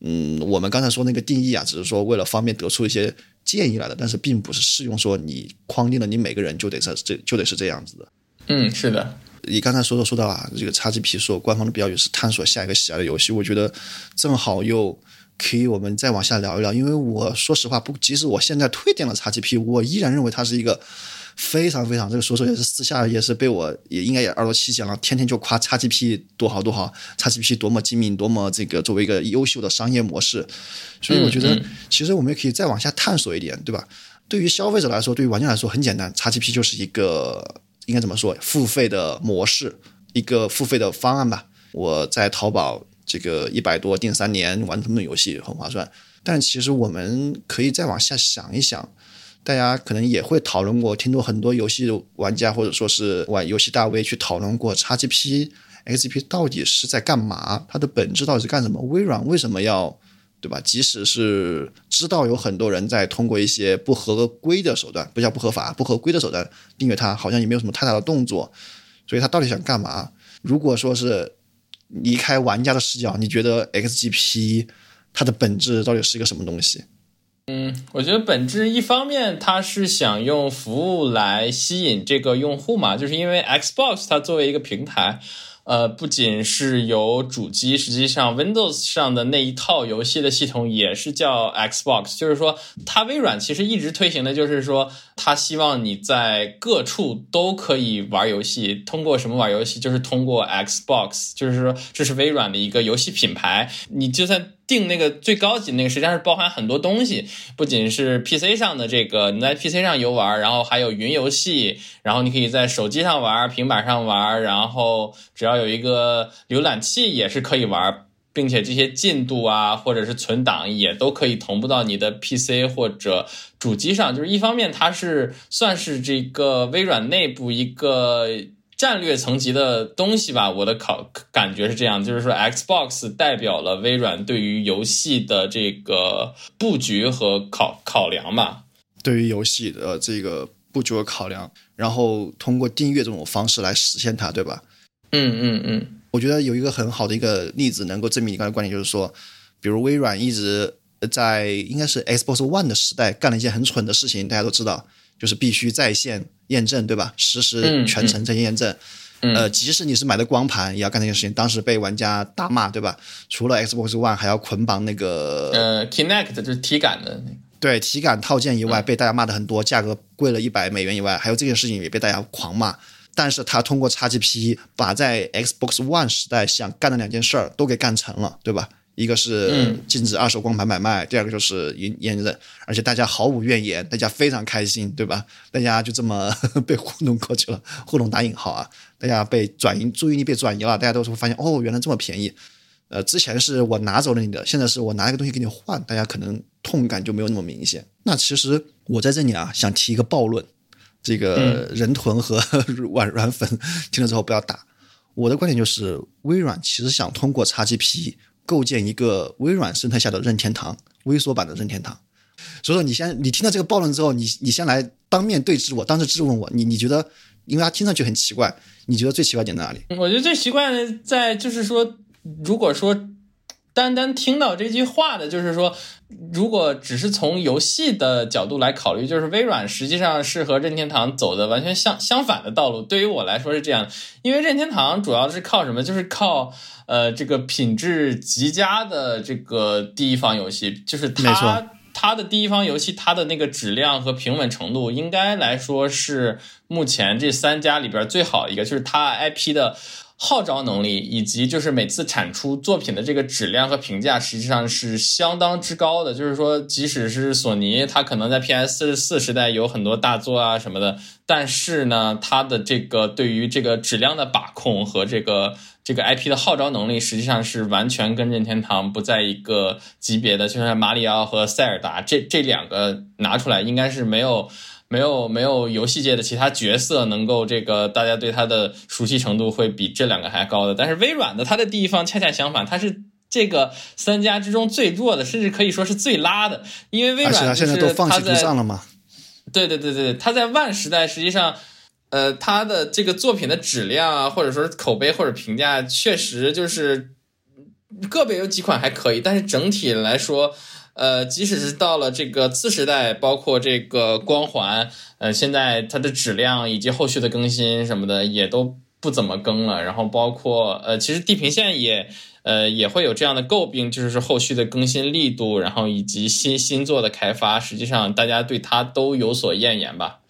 嗯，我们刚才说那个定义啊，只是说为了方便得出一些建议来的，但是并不是适用说你框定了你每个人就得是这就得是这样子的。嗯，是的。你刚才说的说到啊，这个 XGP 说官方的标语是探索下一个喜爱的游戏，我觉得正好又可以我们再往下聊一聊，因为我说实话，不，即使我现在退订了 XGP，我依然认为它是一个。非常非常，这个说说也是私下也是被我也应该也耳朵起讲了，天天就夸 XGP 多好多好，XGP 多么精明，多么这个作为一个优秀的商业模式。所以我觉得，其实我们也可以再往下探索一点，对吧？对于消费者来说，对于玩家来说很简单，XGP 就是一个应该怎么说，付费的模式，一个付费的方案吧。我在淘宝这个一百多订三年玩这么多游戏很划算，但其实我们可以再往下想一想。大家可能也会讨论过，听过很多游戏玩家或者说是玩游戏大 V 去讨论过，XGP、XGP 到底是在干嘛？它的本质到底是干什么？微软为什么要，对吧？即使是知道有很多人在通过一些不合规的手段，不叫不合法、不合规的手段订阅它，好像也没有什么太大的动作。所以它到底想干嘛？如果说是离开玩家的视角，你觉得 XGP 它的本质到底是一个什么东西？嗯，我觉得本质一方面，它是想用服务来吸引这个用户嘛，就是因为 Xbox 它作为一个平台。呃，不仅是有主机，实际上 Windows 上的那一套游戏的系统也是叫 Xbox，就是说，它微软其实一直推行的就是说，它希望你在各处都可以玩游戏。通过什么玩游戏？就是通过 Xbox，就是说，这是微软的一个游戏品牌。你就算定那个最高级那个，实际上是包含很多东西，不仅是 PC 上的这个你在 PC 上游玩，然后还有云游戏，然后你可以在手机上玩、平板上玩，然后只要有一个浏览器也是可以玩，并且这些进度啊，或者是存档也都可以同步到你的 PC 或者主机上。就是一方面，它是算是这个微软内部一个战略层级的东西吧。我的考感觉是这样，就是说 Xbox 代表了微软对于游戏的这个布局和考考量吧。对于游戏的这个布局和考量，然后通过订阅这种方式来实现它，对吧？嗯嗯嗯，我觉得有一个很好的一个例子能够证明你刚才观点，就是说，比如微软一直在应该是 Xbox One 的时代干了一件很蠢的事情，大家都知道，就是必须在线验证，对吧？实时全程在线验证，呃，即使你是买的光盘，也要干这件事情。当时被玩家大骂，对吧？除了 Xbox One，还要捆绑那个呃 Kinect，就是体感的那个。对体感套件以外，被大家骂的很多，价格贵了一百美元以外，还有这件事情也被大家狂骂。但是他通过 XGP 把在 Xbox One 时代想干的两件事儿都给干成了，对吧？一个是禁止二手光盘买卖，第二个就是验验证，而且大家毫无怨言，大家非常开心，对吧？大家就这么 [laughs] 被糊弄过去了，糊弄打引号啊，大家被转移注意力被转移了，大家都会发现哦，原来这么便宜。呃，之前是我拿走了你的，现在是我拿一个东西给你换，大家可能痛感就没有那么明显。那其实我在这里啊，想提一个暴论，这个人臀和 [laughs] 软软粉 [laughs] 听了之后不要打。我的观点就是，微软其实想通过 XGP。构建一个微软生态下的任天堂，微缩版的任天堂。所以说，你先你听到这个暴论之后，你你先来当面对质我，当时质问我，你你觉得，因为它听上去很奇怪，你觉得最奇怪点在哪里？我觉得最奇怪的在就是说，如果说。单单听到这句话的，就是说，如果只是从游戏的角度来考虑，就是微软实际上是和任天堂走的完全相相反的道路。对于我来说是这样，因为任天堂主要是靠什么？就是靠呃这个品质极佳的这个第一方游戏，就是它它的第一方游戏，它的那个质量和平稳程度，应该来说是目前这三家里边最好的一个，就是它 IP 的。号召能力以及就是每次产出作品的这个质量和评价，实际上是相当之高的。就是说，即使是索尼，它可能在 PS 四时代有很多大作啊什么的，但是呢，它的这个对于这个质量的把控和这个这个 IP 的号召能力，实际上是完全跟任天堂不在一个级别的。就像马里奥和塞尔达这这两个拿出来，应该是没有。没有没有游戏界的其他角色能够这个大家对他的熟悉程度会比这两个还高的，但是微软的它的地方恰恰相反，它是这个三家之中最弱的，甚至可以说是最拉的，因为微软现在都放弃独占了吗？对对对对，它在万时代实际上，呃，它的这个作品的质量啊，或者说口碑或者评价，确实就是个别有几款还可以，但是整体来说。呃，即使是到了这个次时代，包括这个光环，呃，现在它的质量以及后续的更新什么的也都不怎么更了。然后包括呃，其实地平线也呃也会有这样的诟病，就是后续的更新力度，然后以及新新作的开发，实际上大家对它都有所厌言吧。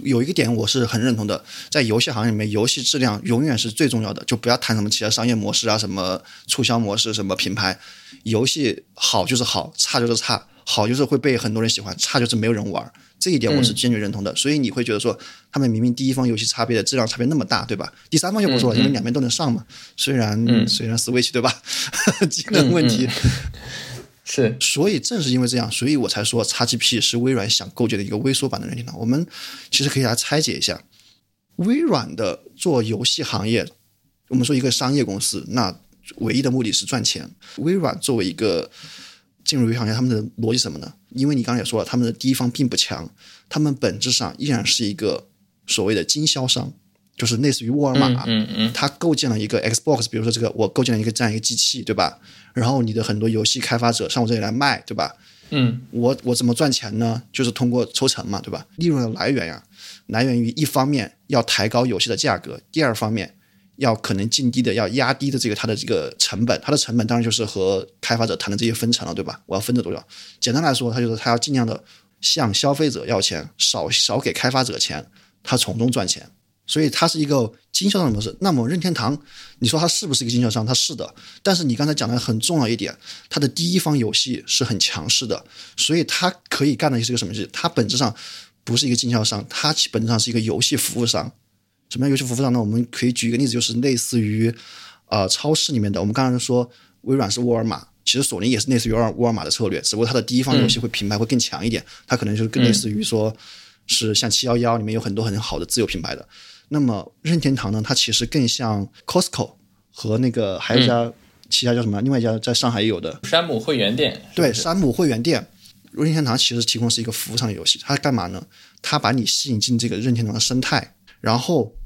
有一个点我是很认同的，在游戏行业里面，游戏质量永远是最重要的，就不要谈什么其他商业模式啊，什么促销模式，什么品牌。游戏好就是好，差就是差，好就是会被很多人喜欢，差就是没有人玩。这一点我是坚决认同的。所以你会觉得说，他们明明第一方游戏差别的质量差别那么大，对吧？第三方就不说了，因为两边都能上嘛。虽然虽然 Switch 对吧，[laughs] 机能问题。是，所以正是因为这样，所以我才说 XGP 是微软想构建的一个微缩版的任天堂。我们其实可以来拆解一下，微软的做游戏行业，我们说一个商业公司，那唯一的目的是赚钱。微软作为一个进入游戏行业，他们的逻辑什么呢？因为你刚才也说了，他们的第一方并不强，他们本质上依然是一个所谓的经销商。就是类似于沃尔玛，嗯嗯，它构建了一个 Xbox，比如说这个我构建了一个这样一个机器，对吧？然后你的很多游戏开发者上我这里来卖，对吧？嗯，我我怎么赚钱呢？就是通过抽成嘛，对吧？利润的来源呀，来源于一方面要抬高游戏的价格，第二方面要可能尽低的要压低的这个它的这个成本，它的成本当然就是和开发者谈的这些分成了，对吧？我要分这多少？简单来说，它就是它要尽量的向消费者要钱，少少给开发者钱，它从中赚钱。所以它是一个经销商的模式。那么任天堂，你说它是不是一个经销商？它是的。但是你刚才讲的很重要一点，它的第一方游戏是很强势的，所以它可以干的是一个什么事？它本质上不是一个经销商，它本质上是一个游戏服务商。什么样游戏服务商呢？我们可以举一个例子，就是类似于呃超市里面的。我们刚才说微软是沃尔玛，其实索尼也是类似于沃沃尔玛的策略，只不过它的第一方游戏会品牌会更强一点，它可能就是更类似于说是像七幺幺里面有很多很好的自有品牌的。那么任天堂呢？它其实更像 Costco 和那个还有一家其他叫什么？另外一家在上海也有的山姆会员店。对，山姆会员店。任天堂其实提供是一个服务上的游戏，它干嘛呢？它把你吸引进这个任天堂的生态，然后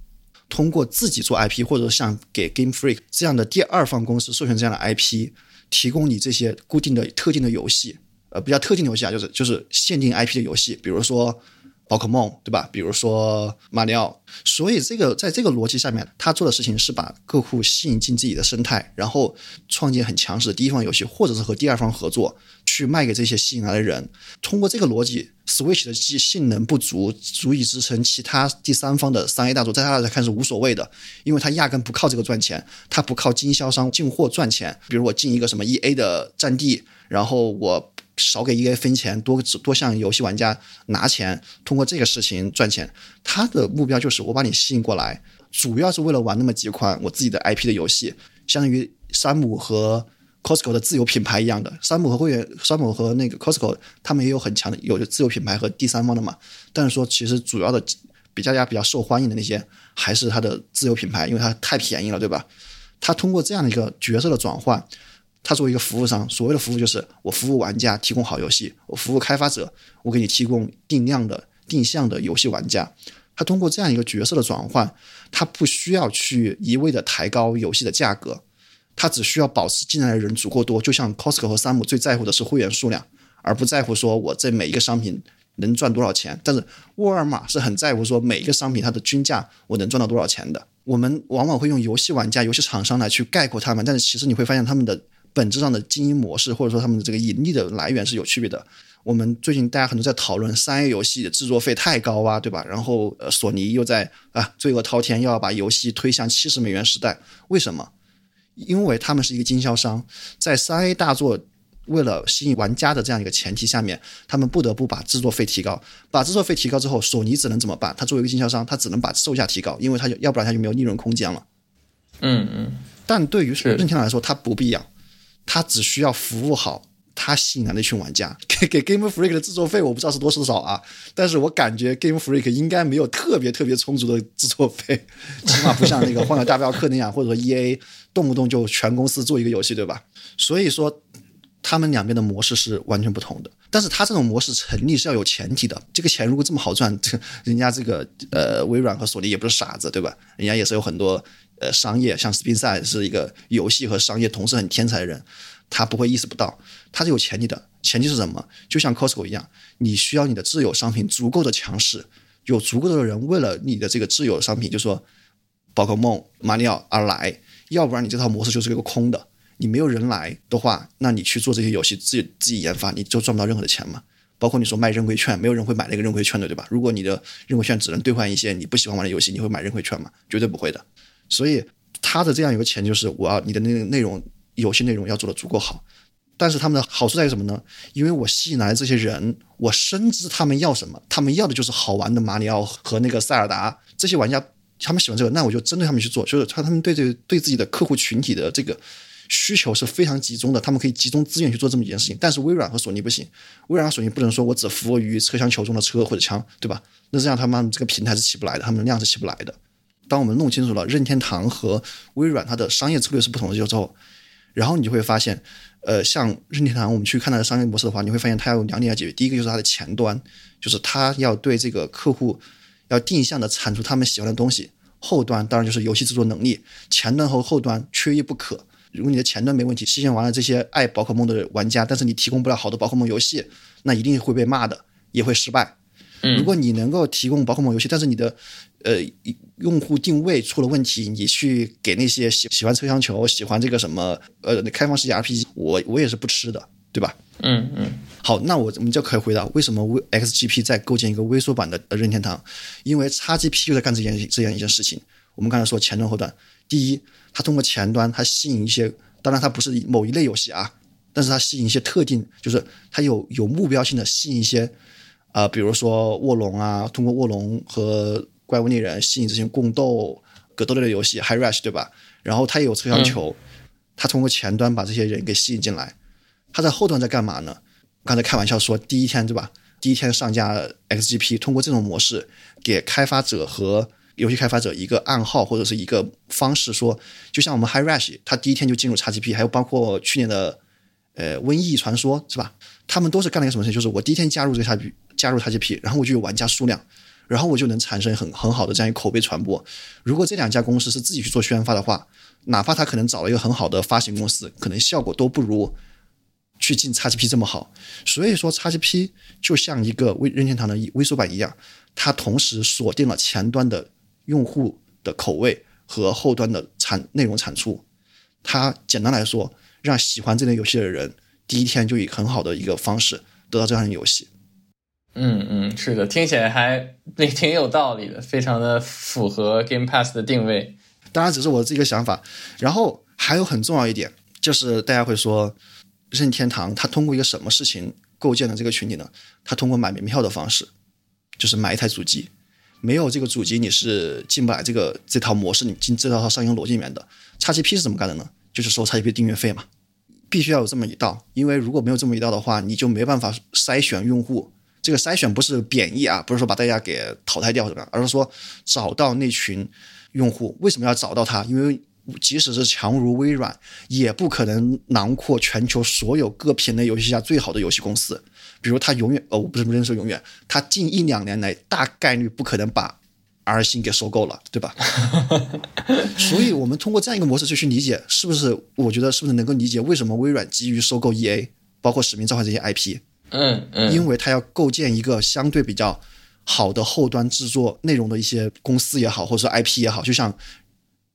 通过自己做 IP，或者像给 Game Freak 这样的第二方公司授权这样的 IP，提供你这些固定的特定的游戏，呃，比较特定的游戏啊，就是就是限定 IP 的游戏，比如说。宝可梦，对吧？比如说马里奥，所以这个在这个逻辑下面，他做的事情是把客户吸引进自己的生态，然后创建很强势的第一方游戏，或者是和第二方合作去卖给这些吸引来的人。通过这个逻辑，Switch 的机性能不足，足以支撑其他第三方的三 A 大作，在他来看是无所谓的，因为他压根不靠这个赚钱，他不靠经销商进货赚钱。比如我进一个什么 EA 的战地，然后我。少给一 A 分钱，多多向游戏玩家拿钱，通过这个事情赚钱。他的目标就是我把你吸引过来，主要是为了玩那么几款我自己的 IP 的游戏，相当于山姆和 Costco 的自有品牌一样的。山姆和会员，山姆和那个 Costco，他们也有很强的有自有品牌和第三方的嘛。但是说其实主要的比大家比较受欢迎的那些还是他的自有品牌，因为它太便宜了，对吧？他通过这样的一个角色的转换。他作为一个服务商，所谓的服务就是我服务玩家，提供好游戏；我服务开发者，我给你提供定量的、定向的游戏玩家。他通过这样一个角色的转换，他不需要去一味的抬高游戏的价格，他只需要保持进来的人足够多。就像 Costco 和山姆最在乎的是会员数量，而不在乎说我这每一个商品能赚多少钱。但是沃尔玛是很在乎说每一个商品它的均价我能赚到多少钱的。我们往往会用游戏玩家、游戏厂商来去概括他们，但是其实你会发现他们的。本质上的经营模式，或者说他们的这个盈利的来源是有区别的。我们最近大家很多在讨论三 A 游戏的制作费太高啊，对吧？然后呃，索尼又在啊罪恶滔天，又要把游戏推向七十美元时代。为什么？因为他们是一个经销商，在三 A 大作为了吸引玩家的这样一个前提下面，他们不得不把制作费提高。把制作费提高之后，索尼只能怎么办？他作为一个经销商，他只能把售价提高，因为他就要不然他就没有利润空间了。嗯嗯。但对于任天堂来说，他不必要。他只需要服务好他吸引来的一群玩家，[laughs] 给给 Game Freak 的制作费我不知道是多是少啊，但是我感觉 Game Freak 应该没有特别特别充足的制作费，[laughs] 起码不像那个《荒野大镖客》那样，或者说 EA 动不动就全公司做一个游戏，对吧？所以说他们两边的模式是完全不同的。但是他这种模式成立是要有前提的，这个钱如果这么好赚，这人家这个呃微软和索尼也不是傻子，对吧？人家也是有很多。呃，商业像斯宾塞是一个游戏和商业同时很天才的人，他不会意识不到，他是有前提的。前提是什么？就像 Costco 一样，你需要你的自有商品足够的强势，有足够的人为了你的这个自有商品，就说宝可梦、马里奥而来，要不然你这套模式就是一个空的。你没有人来的话，那你去做这些游戏，自己自己研发，你就赚不到任何的钱嘛。包括你说卖认亏券，没有人会买那个认亏券的，对吧？如果你的认亏券只能兑换一些你不喜欢玩的游戏，你会买认亏券吗？绝对不会的。所以他的这样一个钱就是我要你的那内容游戏内容要做的足够好，但是他们的好处在于什么呢？因为我吸引来这些人，我深知他们要什么，他们要的就是好玩的马里奥和那个塞尔达这些玩家，他们喜欢这个，那我就针对他们去做，就是他他们对这对自己的客户群体的这个需求是非常集中的，他们可以集中资源去做这么一件事情。但是微软和索尼不行，微软和索尼不能说我只服务于车厢球中的车或者枪，对吧？那这样他们这个平台是起不来的，他们的量是起不来的。当我们弄清楚了任天堂和微软它的商业策略是不同的之后，然后你就会发现，呃，像任天堂，我们去看它的商业模式的话，你会发现它要有两点要解决。第一个就是它的前端，就是它要对这个客户要定向的产出他们喜欢的东西；后端当然就是游戏制作能力，前端和后端缺一不可。如果你的前端没问题，吸引完了这些爱宝可梦的玩家，但是你提供不了好的宝可梦游戏，那一定会被骂的，也会失败。如果你能够提供宝可梦游戏，但是你的呃用户定位出了问题，你去给那些喜喜欢车厢球、喜欢这个什么呃开放世界 RPG，我我也是不吃的，对吧？嗯嗯。好，那我我们就可以回答为什么 V XGP 在构建一个微缩版的任天堂？因为 XGP 就在干这件这样一件事情。我们刚才说前端后端，第一，它通过前端它吸引一些，当然它不是某一类游戏啊，但是它吸引一些特定，就是它有有目标性的吸引一些。啊，比如说卧龙啊，通过卧龙和怪物猎人吸引这些共斗、格斗类的游戏，High Rush 对吧？然后它也有车厢球，它通过前端把这些人给吸引进来。它在后端在干嘛呢？刚才开玩笑说第一天对吧？第一天上架 XGP，通过这种模式给开发者和游戏开发者一个暗号或者是一个方式，说就像我们 High Rush，它第一天就进入 XGP，还有包括去年的呃瘟疫传说是吧？他们都是干了一个什么事情？就是我第一天加入这个 XGP。加入 XGP，然后我就有玩家数量，然后我就能产生很很好的这样一个口碑传播。如果这两家公司是自己去做宣发的话，哪怕他可能找了一个很好的发行公司，可能效果都不如去进 XGP 这么好。所以说，XGP 就像一个微任天堂的微缩版一样，它同时锁定了前端的用户的口味和后端的产内容产出。它简单来说，让喜欢这类游戏的人第一天就以很好的一个方式得到这样的游戏。嗯嗯，是的，听起来还挺有道理的，非常的符合 Game Pass 的定位。当然，只是我自己的想法。然后还有很重要一点，就是大家会说，任天堂它通过一个什么事情构建了这个群体呢？它通过买门票的方式，就是买一台主机。没有这个主机，你是进不来这个这套模式，你进这套商业逻辑里面的。XGP 是怎么干的呢？就是收 XGP 订阅费嘛，必须要有这么一道。因为如果没有这么一道的话，你就没办法筛选用户。这个筛选不是贬义啊，不是说把大家给淘汰掉怎么样，而是说找到那群用户。为什么要找到他？因为即使是强如微软，也不可能囊括全球所有各品类游戏下最好的游戏公司。比如他永远，哦，不是不是说永远，他近一两年来大概率不可能把 R 星给收购了，对吧？[laughs] 所以我们通过这样一个模式就去理解，是不是？我觉得是不是能够理解为什么微软急于收购 EA，包括使命召唤这些 IP？嗯嗯，因为它要构建一个相对比较好的后端制作内容的一些公司也好，或者说 IP 也好，就像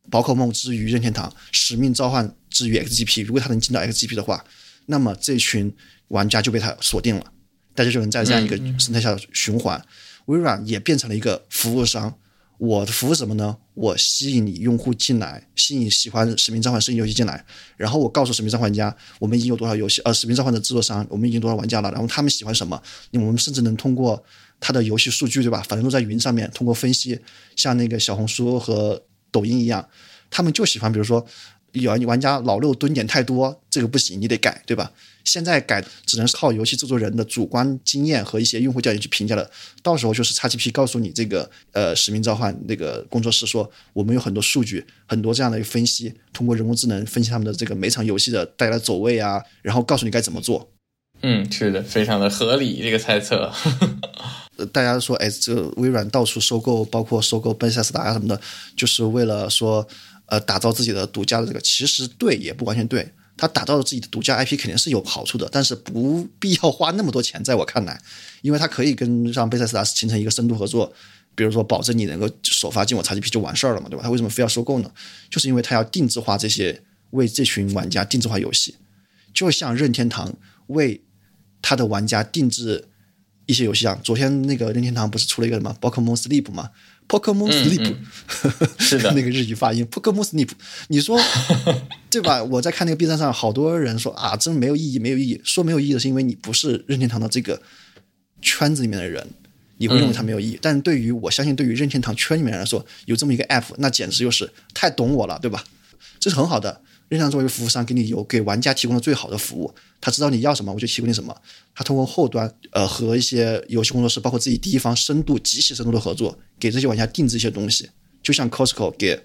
宝可梦之于任天堂，使命召唤之于 XGP，如果它能进到 XGP 的话，那么这群玩家就被它锁定了，大家就能在这样一个生态下循环。微软也变成了一个服务商。我的服务什么呢？我吸引你用户进来，吸引喜欢《使命召唤》摄影游戏进来，然后我告诉《使命召唤》家，我们已经有多少游戏，呃，《使命召唤》的制作商，我们已经多少玩家了，然后他们喜欢什么，我们甚至能通过他的游戏数据，对吧？反正都在云上面，通过分析，像那个小红书和抖音一样，他们就喜欢，比如说。有玩家老六蹲点太多，这个不行，你得改，对吧？现在改只能靠游戏制作人的主观经验和一些用户调研去评价了。到时候就是 XGP 告诉你这个呃使命召唤那个工作室说，我们有很多数据，很多这样的一个分析，通过人工智能分析他们的这个每场游戏的带来走位啊，然后告诉你该怎么做。嗯，是的，非常的合理这个猜测。大家说，哎，这微软到处收购，包括收购贝塞斯达啊什么的，就是为了说。呃，打造自己的独家的这个，其实对也不完全对。他打造了自己的独家 IP，肯定是有好处的，但是不必要花那么多钱。在我看来，因为他可以跟让贝塞斯达形成一个深度合作，比如说保证你能够首发进我 XGP 就完事儿了嘛，对吧？他为什么非要收购呢？就是因为他要定制化这些，为这群玩家定制化游戏，就像任天堂为他的玩家定制一些游戏啊。昨天那个任天堂不是出了一个什么宝可梦 Sleep 吗？Pokemon Sleep，是的，[laughs] 那个日语发音 Pokemon Sleep，你说 [laughs] 对吧？我在看那个 B 站上，好多人说啊，真没有意义，没有意义。说没有意义的是因为你不是任天堂的这个圈子里面的人，你会认为它没有意义。但对于我相信，对于任天堂圈里面来说，有这么一个 App，那简直就是太懂我了，对吧？这是很好的。任天堂作为服务商，给你有给玩家提供了最好的服务。他知道你要什么，我就提供你什么。他通过后端，呃，和一些游戏工作室，包括自己第一方深度、极其深度的合作，给这些玩家定制一些东西。就像 Costco 给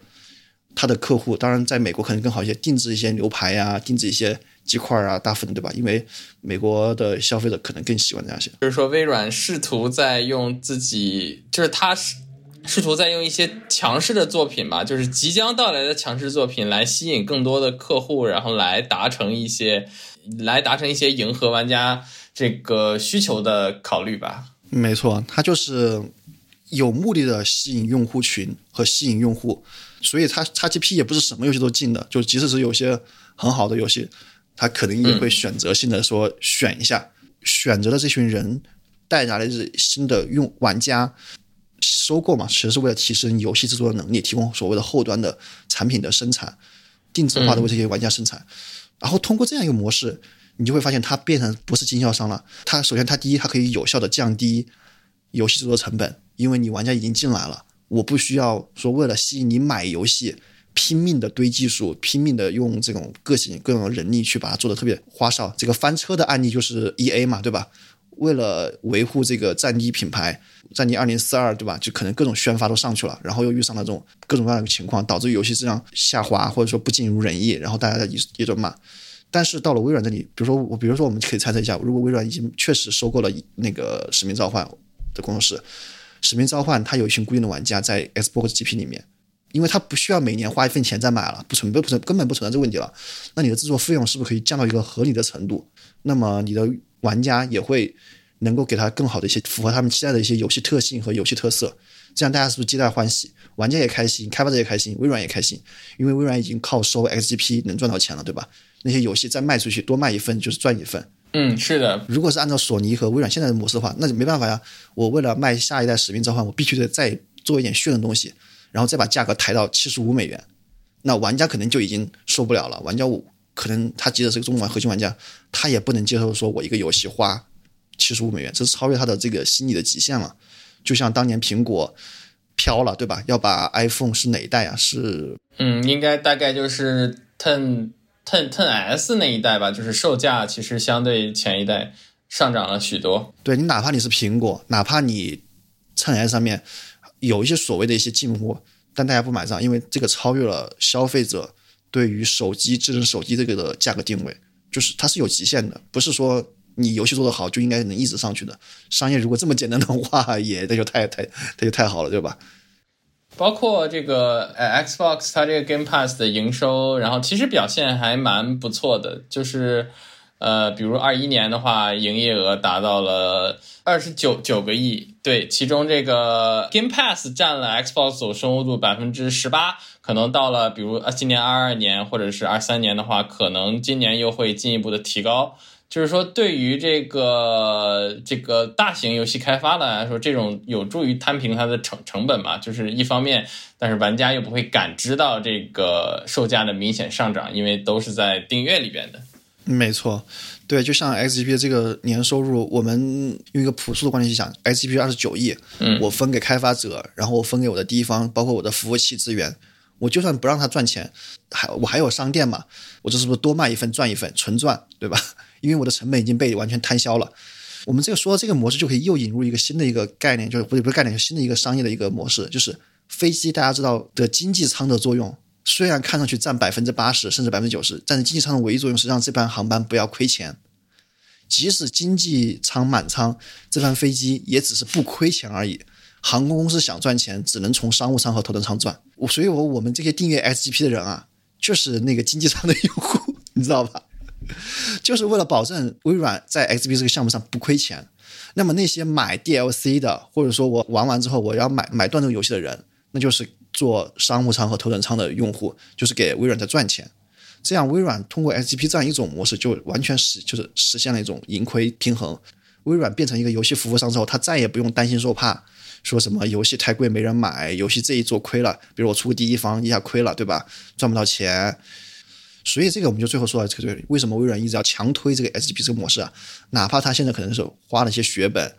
他的客户，当然在美国可能更好一些，定制一些牛排呀，定制一些鸡块啊、大份，对吧？因为美国的消费者可能更喜欢这样些。就是说，微软试图在用自己，就是他是。试图在用一些强势的作品吧，就是即将到来的强势作品来吸引更多的客户，然后来达成一些，来达成一些迎合玩家这个需求的考虑吧。没错，它就是有目的的吸引用户群和吸引用户，所以它 XGP 也不是什么游戏都进的，就即使是有些很好的游戏，它可能也会选择性的说选一下，选择了这群人带来的是新的用玩家。收购嘛，其实是为了提升游戏制作的能力，提供所谓的后端的产品的生产，定制化的为这些玩家生产。然后通过这样一个模式，你就会发现它变成不是经销商了。它首先，它第一，它可以有效的降低游戏制作成本，因为你玩家已经进来了，我不需要说为了吸引你买游戏，拼命的堆技术，拼命的用这种个性各种人力去把它做的特别花哨。这个翻车的案例就是 E A 嘛，对吧？为了维护这个战地品牌，战地二零四二，对吧？就可能各种宣发都上去了，然后又遇上了这种各种各样的情况，导致游戏质量下滑，或者说不尽如人意，然后大家一一顿骂。但是到了微软这里，比如说我，比如说我们可以猜测一下，如果微软已经确实收购了那个使命召唤的工作室，使命召唤它有一群固定的玩家在 Xbox GP 里面，因为它不需要每年花一份钱再买了，不存不不存根本不存在这个问题了。那你的制作费用是不是可以降到一个合理的程度？那么你的玩家也会能够给他更好的一些符合他们期待的一些游戏特性和游戏特色，这样大家是不是皆大欢喜？玩家也开心，开发者也开心，微软也开心，因为微软已经靠收 XGP 能赚到钱了，对吧？那些游戏再卖出去多卖一份就是赚一份。嗯，是的。如果是按照索尼和微软现在的模式的话，那就没办法呀。我为了卖下一代使命召唤，我必须得再做一点炫的东西，然后再把价格抬到七十五美元，那玩家可能就已经受不了了。玩家可能他即使是个中国核心玩家，他也不能接受说我一个游戏花七十五美元，这是超越他的这个心理的极限了。就像当年苹果飘了，对吧？要把 iPhone 是哪一代啊？是嗯，应该大概就是 Ten。Ten Ten S 那一代吧，就是售价其实相对前一代上涨了许多。对你，哪怕你是苹果，哪怕你 Ten S 上面有一些所谓的一些进步，但大家不买账，因为这个超越了消费者对于手机智能手机这个的价格定位，就是它是有极限的，不是说你游戏做得好就应该能一直上去的。商业如果这么简单的话，也那就太太那就太好了，对吧？包括这个，Xbox 它这个 Game Pass 的营收，然后其实表现还蛮不错的。就是呃，比如二一年的话，营业额达到了二十九九个亿，对，其中这个 Game Pass 占了 Xbox 总收入度百分之十八，可能到了比如啊今年二二年或者是二三年的话，可能今年又会进一步的提高。就是说，对于这个这个大型游戏开发的来说，这种有助于摊平它的成成本嘛。就是一方面，但是玩家又不会感知到这个售价的明显上涨，因为都是在订阅里边的。没错，对，就像 XGP 这个年收入，我们用一个朴素的观点去讲，XGP 二十九亿，嗯，我分给开发者，然后我分给我的第一方，包括我的服务器资源，我就算不让他赚钱，还我还有商店嘛，我这是不是多卖一份赚一份，纯赚，对吧？[laughs] 因为我的成本已经被完全摊销了，我们这个说这个模式就可以又引入一个新的一个概念，就是不是不是概念，就新的一个商业的一个模式，就是飞机大家知道的经济舱的作用，虽然看上去占百分之八十甚至百分之九十，但是经济舱的唯一作用是让这班航班不要亏钱，即使经济舱满舱，这班飞机也只是不亏钱而已。航空公司想赚钱，只能从商务舱和头等舱赚。我所以，我我们这些订阅 SGP 的人啊，就是那个经济舱的用户，你知道吧？就是为了保证微软在 XGP 这个项目上不亏钱，那么那些买 DLC 的，或者说我玩完之后我要买买断这个游戏的人，那就是做商务舱和头等舱的用户，就是给微软在赚钱。这样微软通过 S G P 这样一种模式，就完全实就是实现了一种盈亏平衡。微软变成一个游戏服务商之后，他再也不用担心受怕，说什么游戏太贵没人买，游戏这一做亏了，比如我出个第一方一下亏了，对吧？赚不到钱。所以这个我们就最后说到这个，为什么微软一直要强推这个 SGP 这个模式啊？哪怕他现在可能是花了一些血本，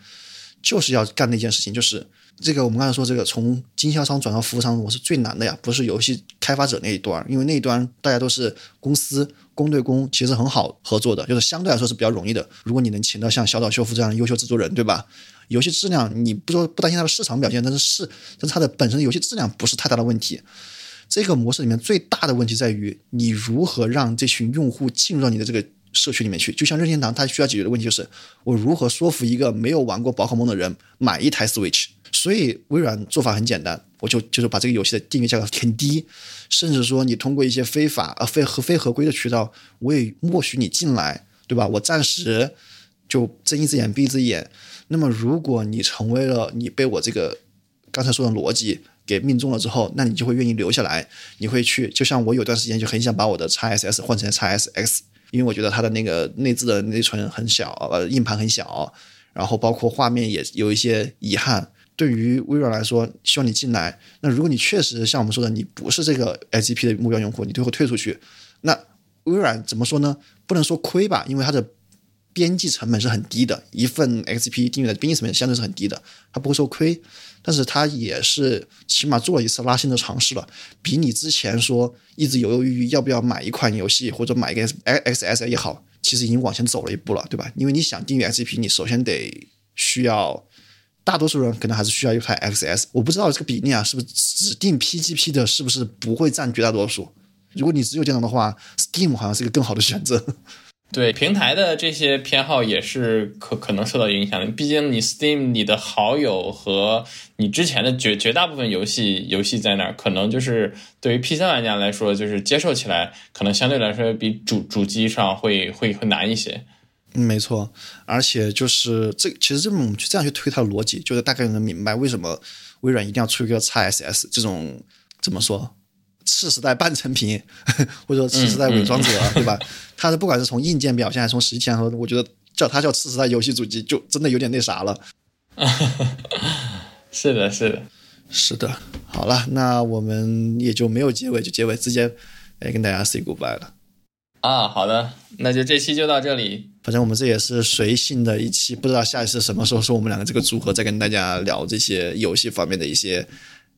就是要干那件事情，就是这个我们刚才说这个从经销商转到服务商模式最难的呀，不是游戏开发者那一端，因为那一端大家都是公司公对公，其实很好合作的，就是相对来说是比较容易的。如果你能请到像小岛秀夫这样的优秀制作人，对吧？游戏质量你不说不担心它的市场表现，但是是但是它的本身游戏质量不是太大的问题。这个模式里面最大的问题在于，你如何让这群用户进入到你的这个社区里面去？就像任天堂，它需要解决的问题就是，我如何说服一个没有玩过宝可梦的人买一台 Switch？所以微软做法很简单，我就就是把这个游戏的订阅价格填低，甚至说你通过一些非法呃非合非合规的渠道，我也默许你进来，对吧？我暂时就睁一只眼闭一只眼。那么如果你成为了你被我这个刚才说的逻辑。给命中了之后，那你就会愿意留下来。你会去，就像我有段时间就很想把我的 x SS 换成 x SX，因为我觉得它的那个内置的内存很小，呃，硬盘很小，然后包括画面也有一些遗憾。对于微软来说，希望你进来。那如果你确实像我们说的，你不是这个 I G P 的目标用户，你最后退出去。那微软怎么说呢？不能说亏吧，因为它的边际成本是很低的，一份 X P 订阅的边际成本相对是很低的，它不会说亏。但是它也是起码做了一次拉新的尝试了，比你之前说一直犹犹豫豫要不要买一款游戏或者买一个 X X S 也好，其实已经往前走了一步了，对吧？因为你想订阅 X P，你首先得需要，大多数人可能还是需要一台 X S。我不知道这个比例啊，是不是指定 PGP 的，是不是不会占绝大多数？如果你只有电脑的话，Steam 好像是一个更好的选择。对平台的这些偏好也是可可能受到影响的。毕竟你 Steam 你的好友和你之前的绝绝大部分游戏游戏在那儿，可能就是对于 PC 玩家来说，就是接受起来可能相对来说比主主机上会会会难一些。没错，而且就是这其实这么我们去这样去推它的逻辑，就是大概能明白为什么微软一定要出一个 x SS 这种怎么说次时代半成品，或者说次时代伪装者，对吧？它的不管是从硬件表现还是从实际上，我觉得叫它叫次时代游戏主机，就真的有点那啥了。[laughs] 是的，是的，是的。好了，那我们也就没有结尾，就结尾直接哎跟大家 say goodbye 了。啊，好的，那就这期就到这里。反正我们这也是随性的一期，不知道下一次什么时候是我们两个这个组合再跟大家聊这些游戏方面的一些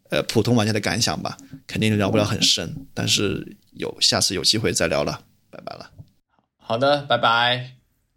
呃普通玩家的感想吧。肯定聊不了很深，但是有下次有机会再聊了，拜拜了。好的，拜拜。